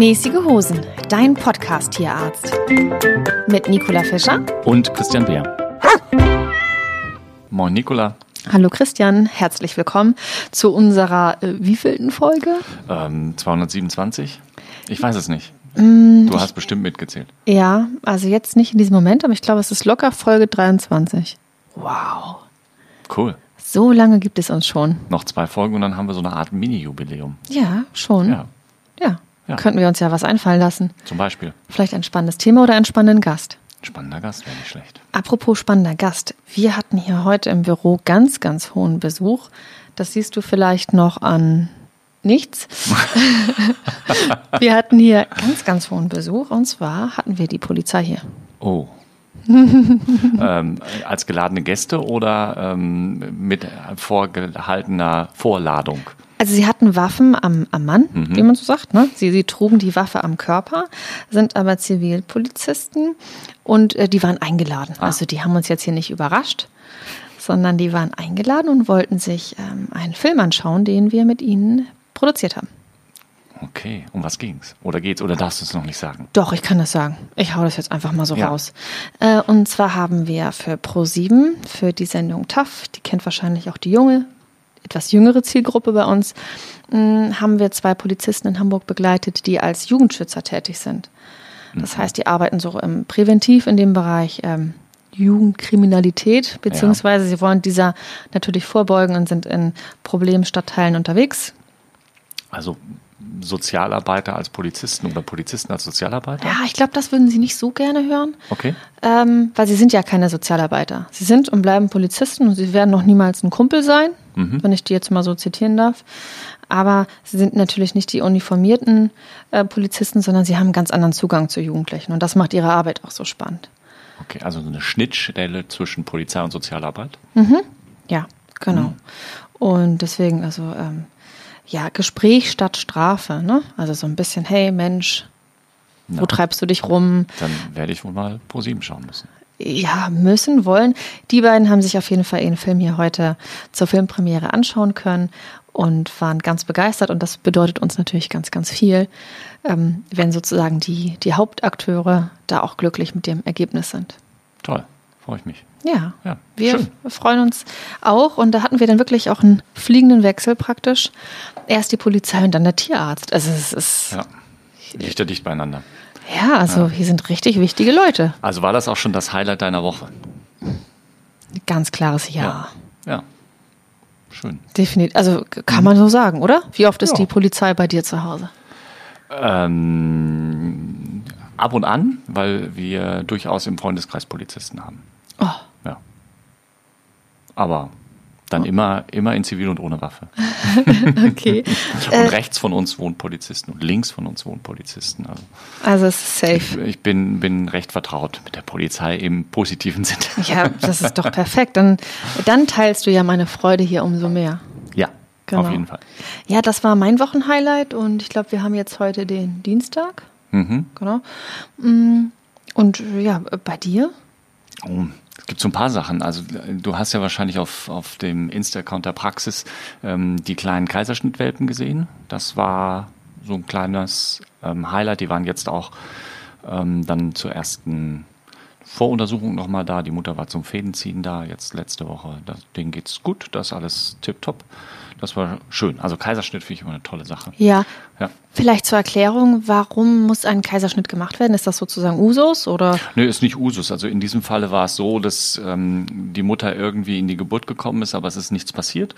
Mäßige Hosen, dein Podcast-Tierarzt. Mit Nicola Fischer und Christian Beer. Moin, Nicola. Hallo Christian, herzlich willkommen zu unserer äh, wievielten Folge? Ähm, 227? Ich weiß es nicht. Mm, du hast bestimmt mitgezählt. Ja, also jetzt nicht in diesem Moment, aber ich glaube, es ist locker Folge 23. Wow. Cool. So lange gibt es uns schon. Noch zwei Folgen und dann haben wir so eine Art Mini-Jubiläum. Ja, schon. Ja. ja. Ja. Könnten wir uns ja was einfallen lassen. Zum Beispiel. Vielleicht ein spannendes Thema oder einen spannenden Gast. Spannender Gast wäre nicht schlecht. Apropos spannender Gast. Wir hatten hier heute im Büro ganz, ganz hohen Besuch. Das siehst du vielleicht noch an nichts. wir hatten hier ganz, ganz hohen Besuch. Und zwar hatten wir die Polizei hier. Oh. ähm, als geladene Gäste oder ähm, mit vorgehaltener Vorladung? Also sie hatten Waffen am, am Mann, mhm. wie man so sagt. Ne? Sie, sie trugen die Waffe am Körper, sind aber Zivilpolizisten und äh, die waren eingeladen. Ah. Also die haben uns jetzt hier nicht überrascht, sondern die waren eingeladen und wollten sich ähm, einen Film anschauen, den wir mit ihnen produziert haben. Okay, um was ging's? Oder geht's? Oder darfst du es noch nicht sagen? Doch, ich kann das sagen. Ich hau das jetzt einfach mal so ja. raus. Äh, und zwar haben wir für Pro7, für die Sendung TAF, die kennt wahrscheinlich auch die junge etwas jüngere Zielgruppe bei uns, hm, haben wir zwei Polizisten in Hamburg begleitet, die als Jugendschützer tätig sind. Das mhm. heißt, die arbeiten so ähm, präventiv in dem Bereich ähm, Jugendkriminalität, beziehungsweise ja. sie wollen dieser natürlich vorbeugen und sind in Problemstadtteilen unterwegs. Also Sozialarbeiter als Polizisten oder Polizisten als Sozialarbeiter? Ja, ich glaube, das würden Sie nicht so gerne hören. Okay. Ähm, weil Sie sind ja keine Sozialarbeiter. Sie sind und bleiben Polizisten und Sie werden noch niemals ein Kumpel sein, mhm. wenn ich die jetzt mal so zitieren darf. Aber Sie sind natürlich nicht die uniformierten äh, Polizisten, sondern Sie haben einen ganz anderen Zugang zu Jugendlichen. Und das macht Ihre Arbeit auch so spannend. Okay, also eine Schnittstelle zwischen Polizei und Sozialarbeit? Mhm. Ja, genau. Mhm. Und deswegen, also ähm, ja, Gespräch statt Strafe, ne? Also so ein bisschen, hey Mensch, Na, wo treibst du dich rum? Dann werde ich wohl mal pro sieben schauen müssen. Ja, müssen, wollen. Die beiden haben sich auf jeden Fall ihren Film hier heute zur Filmpremiere anschauen können und waren ganz begeistert. Und das bedeutet uns natürlich ganz, ganz viel, ähm, wenn sozusagen die, die Hauptakteure da auch glücklich mit dem Ergebnis sind. Toll, freue ich mich. Ja, ja wir schön. freuen uns auch. Und da hatten wir dann wirklich auch einen fliegenden Wechsel praktisch. Erst die Polizei und dann der Tierarzt. Also es ist. Ja, dichter dicht beieinander. Ja, also ja. hier sind richtig wichtige Leute. Also war das auch schon das Highlight deiner Woche? Ganz klares Ja. Ja. ja. Schön. Definitiv. Also kann man so sagen, oder? Wie oft ist ja. die Polizei bei dir zu Hause? Ähm, ab und an, weil wir durchaus im Freundeskreis Polizisten haben. Oh. Aber dann oh. immer, immer in Zivil und ohne Waffe. okay. und äh, rechts von uns wohnen Polizisten und links von uns wohnen Polizisten. Also, also es ist safe. Ich, ich, bin, bin recht vertraut mit der Polizei im positiven Sinne. ja, das ist doch perfekt. Dann, dann teilst du ja meine Freude hier umso mehr. Ja, genau. auf jeden Fall. Ja, das war mein Wochenhighlight und ich glaube, wir haben jetzt heute den Dienstag. Mhm. Genau. Mm, und ja, bei dir? Oh, gibt so ein paar Sachen. Also du hast ja wahrscheinlich auf, auf dem Insta-Account der Praxis ähm, die kleinen Kaiserschnittwelpen gesehen. Das war so ein kleines ähm, Highlight. Die waren jetzt auch ähm, dann zur ersten Voruntersuchung nochmal da. Die Mutter war zum Fädenziehen da, jetzt letzte Woche. Das, denen geht's gut, das ist alles tipptopp. Das war schön. Also Kaiserschnitt finde ich immer eine tolle Sache. Ja. ja. Vielleicht zur Erklärung, warum muss ein Kaiserschnitt gemacht werden? Ist das sozusagen Usus oder? Nö, ist nicht Usus. Also in diesem Falle war es so, dass ähm, die Mutter irgendwie in die Geburt gekommen ist, aber es ist nichts passiert.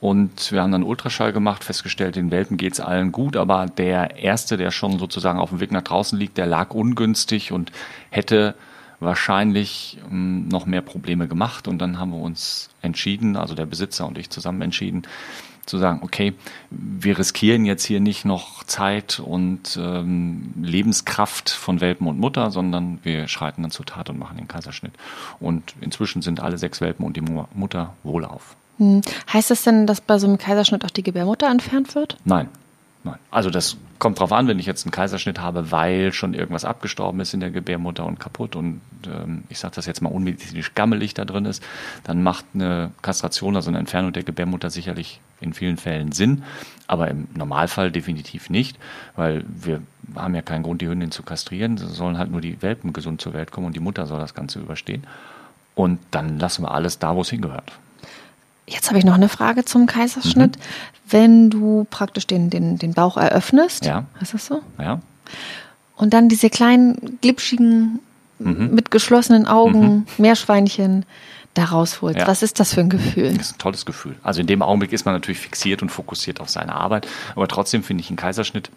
Und wir haben dann Ultraschall gemacht, festgestellt, den Welpen geht's allen gut, aber der erste, der schon sozusagen auf dem Weg nach draußen liegt, der lag ungünstig und hätte wahrscheinlich ähm, noch mehr Probleme gemacht. Und dann haben wir uns entschieden, also der Besitzer und ich zusammen entschieden, zu sagen, okay, wir riskieren jetzt hier nicht noch Zeit und ähm, Lebenskraft von Welpen und Mutter, sondern wir schreiten dann zur Tat und machen den Kaiserschnitt. Und inzwischen sind alle sechs Welpen und die Mutter wohlauf. Hm. Heißt das denn, dass bei so einem Kaiserschnitt auch die Gebärmutter entfernt wird? Nein. Nein. Also das kommt drauf an, wenn ich jetzt einen Kaiserschnitt habe, weil schon irgendwas abgestorben ist in der Gebärmutter und kaputt und ähm, ich sage das jetzt mal unmedizinisch gammelig da drin ist, dann macht eine Kastration, also eine Entfernung der Gebärmutter sicherlich in vielen Fällen Sinn, aber im Normalfall definitiv nicht, weil wir haben ja keinen Grund, die Hündin zu kastrieren, sie sollen halt nur die Welpen gesund zur Welt kommen und die Mutter soll das Ganze überstehen. Und dann lassen wir alles da, wo es hingehört. Jetzt habe ich noch eine Frage zum Kaiserschnitt. Mhm. Wenn du praktisch den, den, den Bauch eröffnest, ja. ist das so? Ja. Und dann diese kleinen, glitschigen, mhm. mit geschlossenen Augen, mhm. Meerschweinchen da rausholst. Ja. Was ist das für ein Gefühl? Das ist ein tolles Gefühl. Also in dem Augenblick ist man natürlich fixiert und fokussiert auf seine Arbeit. Aber trotzdem finde ich einen Kaiserschnitt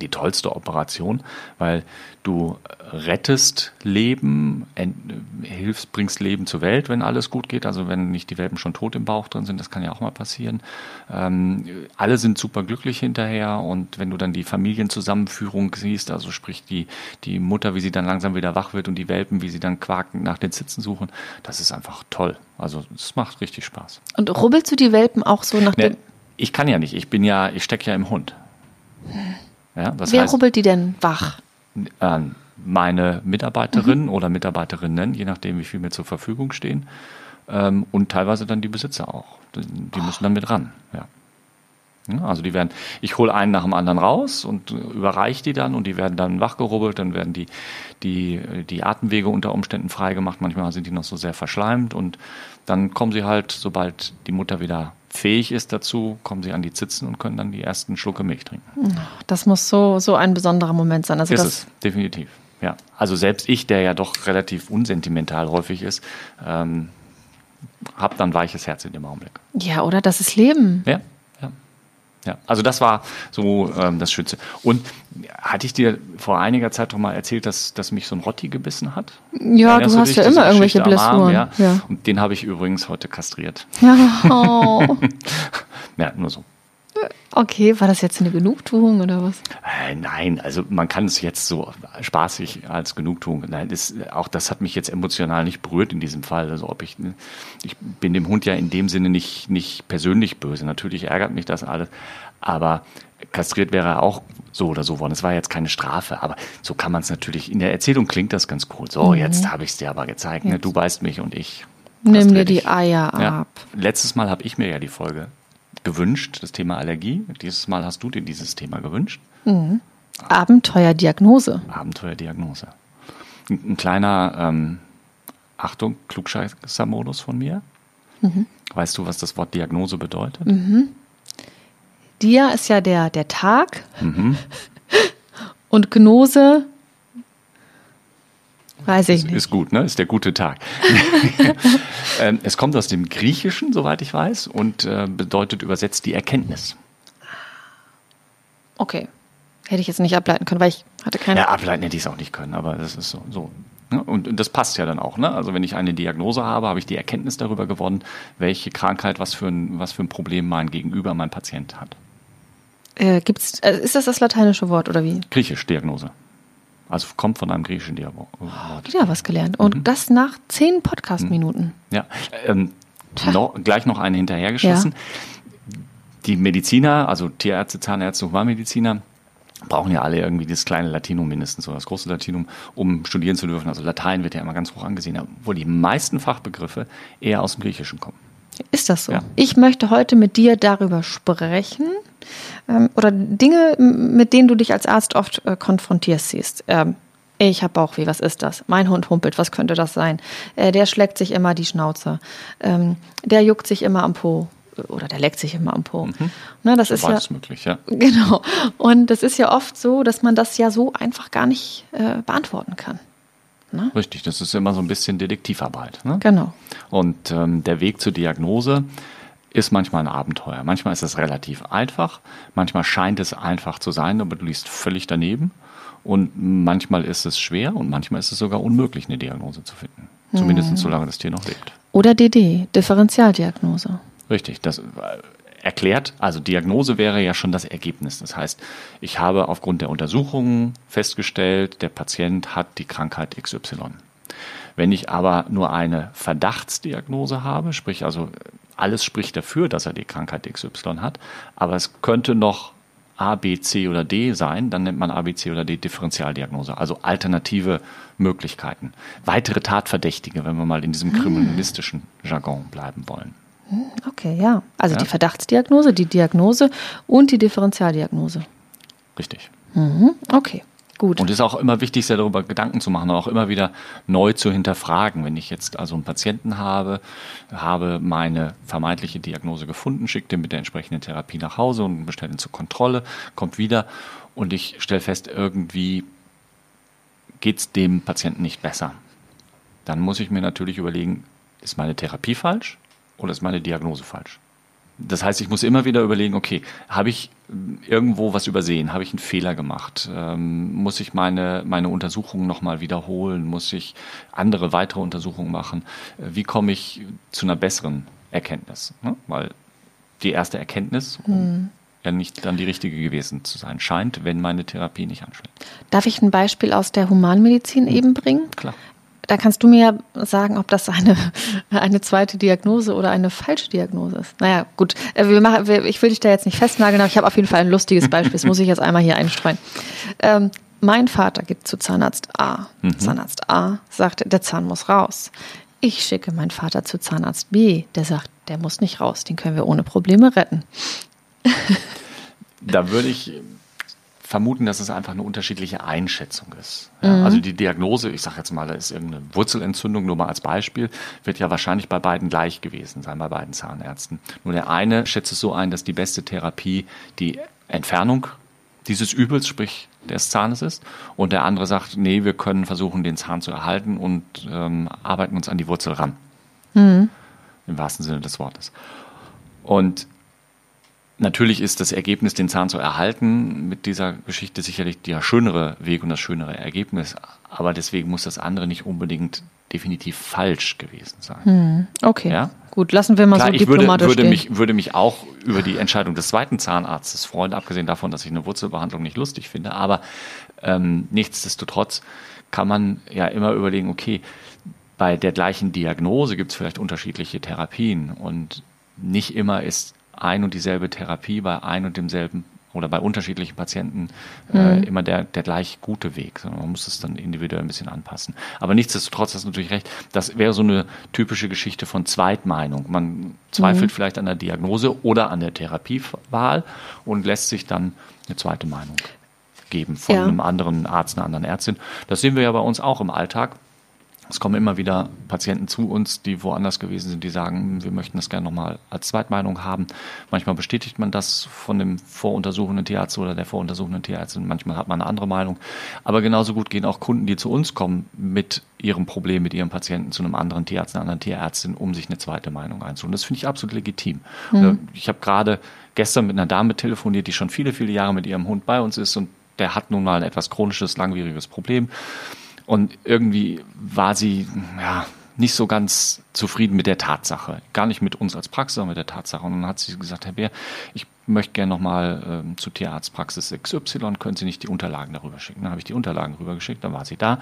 die tollste Operation, weil du rettest Leben, hilfst, bringst Leben zur Welt, wenn alles gut geht. Also wenn nicht die Welpen schon tot im Bauch drin sind, das kann ja auch mal passieren. Ähm, alle sind super glücklich hinterher und wenn du dann die Familienzusammenführung siehst, also sprich die, die Mutter, wie sie dann langsam wieder wach wird und die Welpen, wie sie dann quakend nach den Sitzen suchen, das ist einfach toll. Also es macht richtig Spaß. Und rubbelst du die Welpen auch so nach ne, dem? Ich kann ja nicht. Ich bin ja, ich stecke ja im Hund. Hm. Ja, Wer heißt, rubbelt die denn wach? Äh, meine Mitarbeiterin mhm. oder Mitarbeiterinnen, je nachdem, wie viel mir zur Verfügung stehen. Ähm, und teilweise dann die Besitzer auch. Die, die müssen dann mit ran. Ja. Also die werden, ich hole einen nach dem anderen raus und überreiche die dann und die werden dann wachgerubbelt, dann werden die, die, die Atemwege unter Umständen freigemacht, manchmal sind die noch so sehr verschleimt und dann kommen sie halt, sobald die Mutter wieder fähig ist dazu, kommen sie an die Zitzen und können dann die ersten Schlucke Milch trinken. Das muss so, so ein besonderer Moment sein. Also ist das es, definitiv. Ja, also selbst ich, der ja doch relativ unsentimental häufig ist, ähm, habe dann weiches Herz in dem Augenblick. Ja, oder? Das ist Leben. Ja, ja, also das war so ähm, das Schütze. Und hatte ich dir vor einiger Zeit doch mal erzählt, dass, dass mich so ein Rotti gebissen hat? Ja, Erinnerst du hast ja immer irgendwelche Blessuren. Ja? ja? Und den habe ich übrigens heute kastriert. Oh. ja, nur so. Okay, war das jetzt eine Genugtuung oder was? Äh, nein, also man kann es jetzt so spaßig als Genugtuung. Nein, das, auch das hat mich jetzt emotional nicht berührt in diesem Fall. Also ob ich, ich bin dem Hund ja in dem Sinne nicht, nicht persönlich böse. Natürlich ärgert mich das alles, aber kastriert wäre er auch so oder so worden. Es war jetzt keine Strafe, aber so kann man es natürlich. In der Erzählung klingt das ganz cool. So, mhm. jetzt habe ich es dir aber gezeigt. Ne? Du beißt mich und ich. Nimm dir die Eier ab. Ja. Letztes Mal habe ich mir ja die Folge gewünscht, das Thema Allergie. Dieses Mal hast du dir dieses Thema gewünscht. Mhm. Abenteuerdiagnose. Abenteuerdiagnose. Ein, ein kleiner, ähm, Achtung, Klugscheißer-Modus von mir. Mhm. Weißt du, was das Wort Diagnose bedeutet? Mhm. Dia ist ja der, der Tag. Mhm. Und Gnose Weiß ich nicht. Ist gut, ne? Ist der gute Tag. Ähm, es kommt aus dem Griechischen, soweit ich weiß, und äh, bedeutet übersetzt die Erkenntnis. Okay. Hätte ich jetzt nicht ableiten können, weil ich hatte keine. Ja, ableiten hätte ich es auch nicht können, aber das ist so. so ne? und, das passt ja dann auch. Ne? Also wenn ich eine Diagnose habe, habe ich die Erkenntnis darüber gewonnen, welche Krankheit, was für ein, was für ein Problem mein Gegenüber, mein Patient hat. Äh, gibt's, äh, ist das das lateinische Wort oder wie? Griechisch, Diagnose. Also kommt von einem griechischen Dialog. Ja, was gelernt. Und mhm. das nach zehn Podcast-Minuten. Ja, ähm, noch, gleich noch eine hinterhergeschossen. Ja. Die Mediziner, also Tierärzte, Zahnärzte, Humanmediziner, brauchen ja alle irgendwie das kleine Latinum mindestens oder das große Latinum, um studieren zu dürfen. Also Latein wird ja immer ganz hoch angesehen, obwohl die meisten Fachbegriffe eher aus dem Griechischen kommen. Ist das so? Ja. Ich möchte heute mit dir darüber sprechen oder Dinge, mit denen du dich als Arzt oft äh, konfrontierst siehst. Ähm, ich habe Bauchweh, was ist das? Mein Hund humpelt, was könnte das sein? Äh, der schlägt sich immer die Schnauze. Ähm, der juckt sich immer am Po oder der leckt sich immer am Po. Mhm. Ne, das so ist ja möglich, ja. Genau. Und das ist ja oft so, dass man das ja so einfach gar nicht äh, beantworten kann. Ne? Richtig, das ist immer so ein bisschen Detektivarbeit. Ne? Genau. Und ähm, der Weg zur Diagnose ist manchmal ein Abenteuer. Manchmal ist es relativ einfach, manchmal scheint es einfach zu sein, aber du liest völlig daneben. Und manchmal ist es schwer und manchmal ist es sogar unmöglich, eine Diagnose zu finden. Zumindest hm. solange das Tier noch lebt. Oder DD, Differentialdiagnose. Richtig, das erklärt. Also Diagnose wäre ja schon das Ergebnis. Das heißt, ich habe aufgrund der Untersuchungen festgestellt, der Patient hat die Krankheit XY. Wenn ich aber nur eine Verdachtsdiagnose habe, sprich also alles spricht dafür, dass er die Krankheit XY hat, aber es könnte noch A, B, C oder D sein, dann nennt man A, B, C oder D Differentialdiagnose, also alternative Möglichkeiten. Weitere Tatverdächtige, wenn wir mal in diesem hm. kriminalistischen Jargon bleiben wollen. Hm, okay, ja. Also ja? die Verdachtsdiagnose, die Diagnose und die Differentialdiagnose. Richtig. Mhm, okay. Gut. Und es ist auch immer wichtig, sich darüber Gedanken zu machen und auch immer wieder neu zu hinterfragen. Wenn ich jetzt also einen Patienten habe, habe meine vermeintliche Diagnose gefunden, schicke den mit der entsprechenden Therapie nach Hause und bestelle ihn zur Kontrolle, kommt wieder und ich stelle fest, irgendwie geht es dem Patienten nicht besser. Dann muss ich mir natürlich überlegen, ist meine Therapie falsch oder ist meine Diagnose falsch? Das heißt, ich muss immer wieder überlegen, okay, habe ich irgendwo was übersehen? Habe ich einen Fehler gemacht? Ähm, muss ich meine, meine Untersuchungen nochmal wiederholen? Muss ich andere weitere Untersuchungen machen? Äh, wie komme ich zu einer besseren Erkenntnis? Ne? Weil die erste Erkenntnis hm. ja nicht dann die richtige gewesen zu sein scheint, wenn meine Therapie nicht anschlägt. Darf ich ein Beispiel aus der Humanmedizin hm. eben bringen? Klar da kannst du mir sagen, ob das eine, eine zweite Diagnose oder eine falsche Diagnose ist. Naja, gut. Äh, wir machen, ich will dich da jetzt nicht festnageln, aber ich habe auf jeden Fall ein lustiges Beispiel. Das muss ich jetzt einmal hier einstreuen. Ähm, mein Vater geht zu Zahnarzt A. Mhm. Zahnarzt A sagt, der Zahn muss raus. Ich schicke meinen Vater zu Zahnarzt B. Der sagt, der muss nicht raus. Den können wir ohne Probleme retten. Da würde ich vermuten, dass es einfach eine unterschiedliche Einschätzung ist. Ja, mhm. Also die Diagnose, ich sage jetzt mal, da ist irgendeine Wurzelentzündung, nur mal als Beispiel, wird ja wahrscheinlich bei beiden gleich gewesen sein, bei beiden Zahnärzten. Nur der eine schätzt es so ein, dass die beste Therapie die Entfernung dieses Übels, sprich des Zahnes ist. Und der andere sagt, nee, wir können versuchen, den Zahn zu erhalten und ähm, arbeiten uns an die Wurzel ran. Mhm. Im wahrsten Sinne des Wortes. Und Natürlich ist das Ergebnis, den Zahn zu erhalten, mit dieser Geschichte sicherlich der schönere Weg und das schönere Ergebnis. Aber deswegen muss das andere nicht unbedingt definitiv falsch gewesen sein. Hm, okay. Ja? Gut, lassen wir mal Klar, so diplomatisch ich würde, würde mich, würde mich auch über die Entscheidung des zweiten Zahnarztes freuen, abgesehen davon, dass ich eine Wurzelbehandlung nicht lustig finde. Aber ähm, nichtsdestotrotz kann man ja immer überlegen, okay, bei der gleichen Diagnose gibt es vielleicht unterschiedliche Therapien und nicht immer ist ein und dieselbe Therapie bei ein und demselben oder bei unterschiedlichen Patienten äh, mhm. immer der, der gleich gute Weg. Sondern man muss es dann individuell ein bisschen anpassen. Aber nichtsdestotrotz hast du natürlich recht, das wäre so eine typische Geschichte von Zweitmeinung. Man zweifelt mhm. vielleicht an der Diagnose oder an der Therapiewahl und lässt sich dann eine zweite Meinung geben von ja. einem anderen Arzt, einer anderen Ärztin. Das sehen wir ja bei uns auch im Alltag. Es kommen immer wieder Patienten zu uns, die woanders gewesen sind, die sagen, hm, wir möchten das gerne nochmal als Zweitmeinung haben. Manchmal bestätigt man das von dem voruntersuchenden Tierarzt oder der voruntersuchenden Tierärztin. Manchmal hat man eine andere Meinung. Aber genauso gut gehen auch Kunden, die zu uns kommen mit ihrem Problem, mit ihrem Patienten zu einem anderen Tierarzt, einer anderen Tierärztin, um sich eine zweite Meinung einzuholen. Das finde ich absolut legitim. Mhm. Ich habe gerade gestern mit einer Dame telefoniert, die schon viele, viele Jahre mit ihrem Hund bei uns ist und der hat nun mal ein etwas chronisches, langwieriges Problem. Und irgendwie war sie ja, nicht so ganz zufrieden mit der Tatsache. Gar nicht mit uns als Praxis, sondern mit der Tatsache. Und dann hat sie gesagt, Herr Bär, ich möchte gerne nochmal ähm, zu Tierarztpraxis XY, können Sie nicht die Unterlagen darüber schicken? Dann habe ich die Unterlagen rübergeschickt, dann war sie da.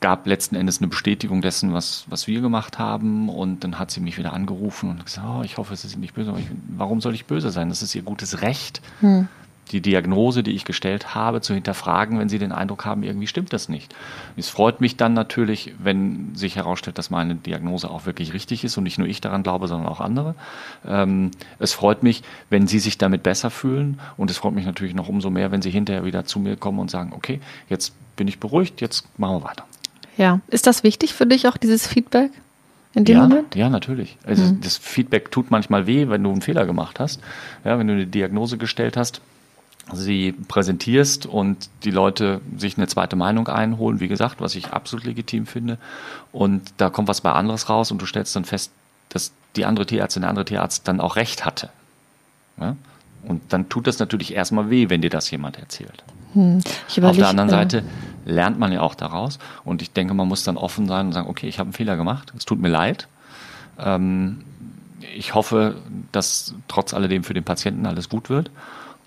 Gab letzten Endes eine Bestätigung dessen, was, was wir gemacht haben. Und dann hat sie mich wieder angerufen und gesagt, oh, ich hoffe, es ist nicht böse. Ich, warum soll ich böse sein? Das ist ihr gutes Recht. Hm die Diagnose, die ich gestellt habe, zu hinterfragen, wenn sie den Eindruck haben, irgendwie stimmt das nicht. Es freut mich dann natürlich, wenn sich herausstellt, dass meine Diagnose auch wirklich richtig ist und nicht nur ich daran glaube, sondern auch andere. Ähm, es freut mich, wenn sie sich damit besser fühlen und es freut mich natürlich noch umso mehr, wenn sie hinterher wieder zu mir kommen und sagen, okay, jetzt bin ich beruhigt, jetzt machen wir weiter. Ja, ist das wichtig für dich auch dieses Feedback? in dem ja, Moment? Ja, natürlich. Also mhm. das Feedback tut manchmal weh, wenn du einen Fehler gemacht hast. Ja, wenn du eine Diagnose gestellt hast sie präsentierst und die Leute sich eine zweite Meinung einholen, wie gesagt, was ich absolut legitim finde. Und da kommt was bei anderes raus und du stellst dann fest, dass die andere Tierärztin, der andere Tierarzt dann auch recht hatte. Ja? Und dann tut das natürlich erstmal weh, wenn dir das jemand erzählt. Hm. Auf der anderen Seite lernt man ja auch daraus. Und ich denke, man muss dann offen sein und sagen, okay, ich habe einen Fehler gemacht, es tut mir leid. Ähm, ich hoffe, dass trotz alledem für den Patienten alles gut wird.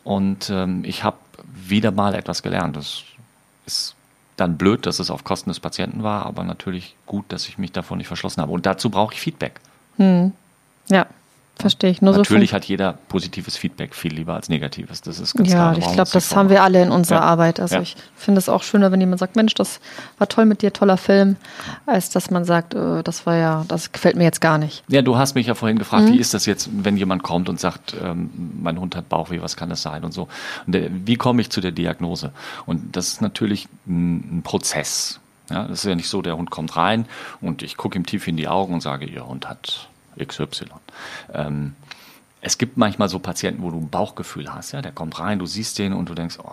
Und ähm, ich habe wieder mal etwas gelernt. Das ist dann blöd, dass es auf Kosten des Patienten war, aber natürlich gut, dass ich mich davon nicht verschlossen habe. Und dazu brauche ich Feedback. Hm. Ja, Verstehe ich. Nur Natürlich so hat jeder positives Feedback viel lieber als negatives. Das ist ganz ja, klar. Ja, ich glaube, das haben wir alle in unserer ja. Arbeit. Also ja. ich finde es auch schöner, wenn jemand sagt, Mensch, das war toll mit dir, toller Film, als dass man sagt, äh, das war ja, das gefällt mir jetzt gar nicht. Ja, du hast mich ja vorhin gefragt, mhm. wie ist das jetzt, wenn jemand kommt und sagt, ähm, mein Hund hat Bauchweh, was kann das sein und so. Und der, wie komme ich zu der Diagnose? Und das ist natürlich ein, ein Prozess. Ja, das ist ja nicht so, der Hund kommt rein und ich gucke ihm tief in die Augen und sage, Ihr Hund hat XY. Ähm, es gibt manchmal so Patienten, wo du ein Bauchgefühl hast, ja, der kommt rein, du siehst den und du denkst, oh,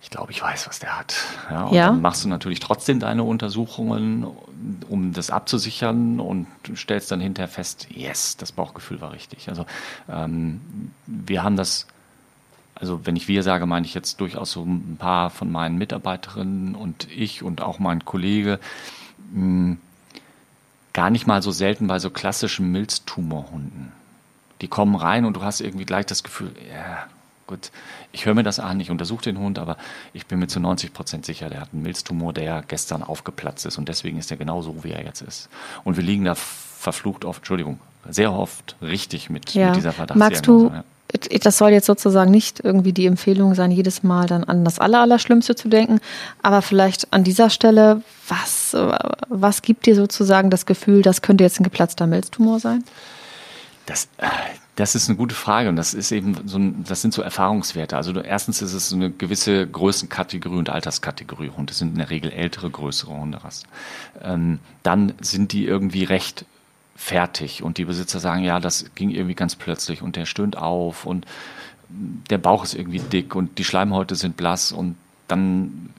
ich glaube, ich weiß, was der hat. Ja, und ja. dann machst du natürlich trotzdem deine Untersuchungen, um das abzusichern und stellst dann hinterher fest, yes, das Bauchgefühl war richtig. Also ähm, wir haben das, also wenn ich wir sage, meine ich jetzt durchaus so ein paar von meinen Mitarbeiterinnen und ich und auch mein Kollege, mh, hm, gar nicht mal so selten bei so klassischen Milztumorhunden. Die kommen rein und du hast irgendwie gleich das Gefühl, ja, gut, ich höre mir das an, ich untersuche den Hund, aber ich bin mir zu 90 Prozent sicher, der hat einen Milztumor, der gestern aufgeplatzt ist und deswegen ist er genau so, wie er jetzt ist. Und wir liegen da verflucht oft, Entschuldigung, sehr oft richtig mit, ja. mit dieser Verdachtsdiagnose. Magst du ja das soll jetzt sozusagen nicht irgendwie die Empfehlung sein, jedes Mal dann an das Allerallerschlimmste zu denken, aber vielleicht an dieser Stelle, was, was gibt dir sozusagen das Gefühl, das könnte jetzt ein geplatzter Milztumor sein? Das, das ist eine gute Frage und das ist eben so ein, das sind so Erfahrungswerte. Also du, erstens ist es eine gewisse Größenkategorie und Alterskategorie Hunde. Das sind in der Regel ältere, größere Hunderassen. Ähm, dann sind die irgendwie recht fertig. Und die Besitzer sagen, ja, das ging irgendwie ganz plötzlich und der stöhnt auf und der Bauch ist irgendwie dick und die Schleimhäute sind blass und dann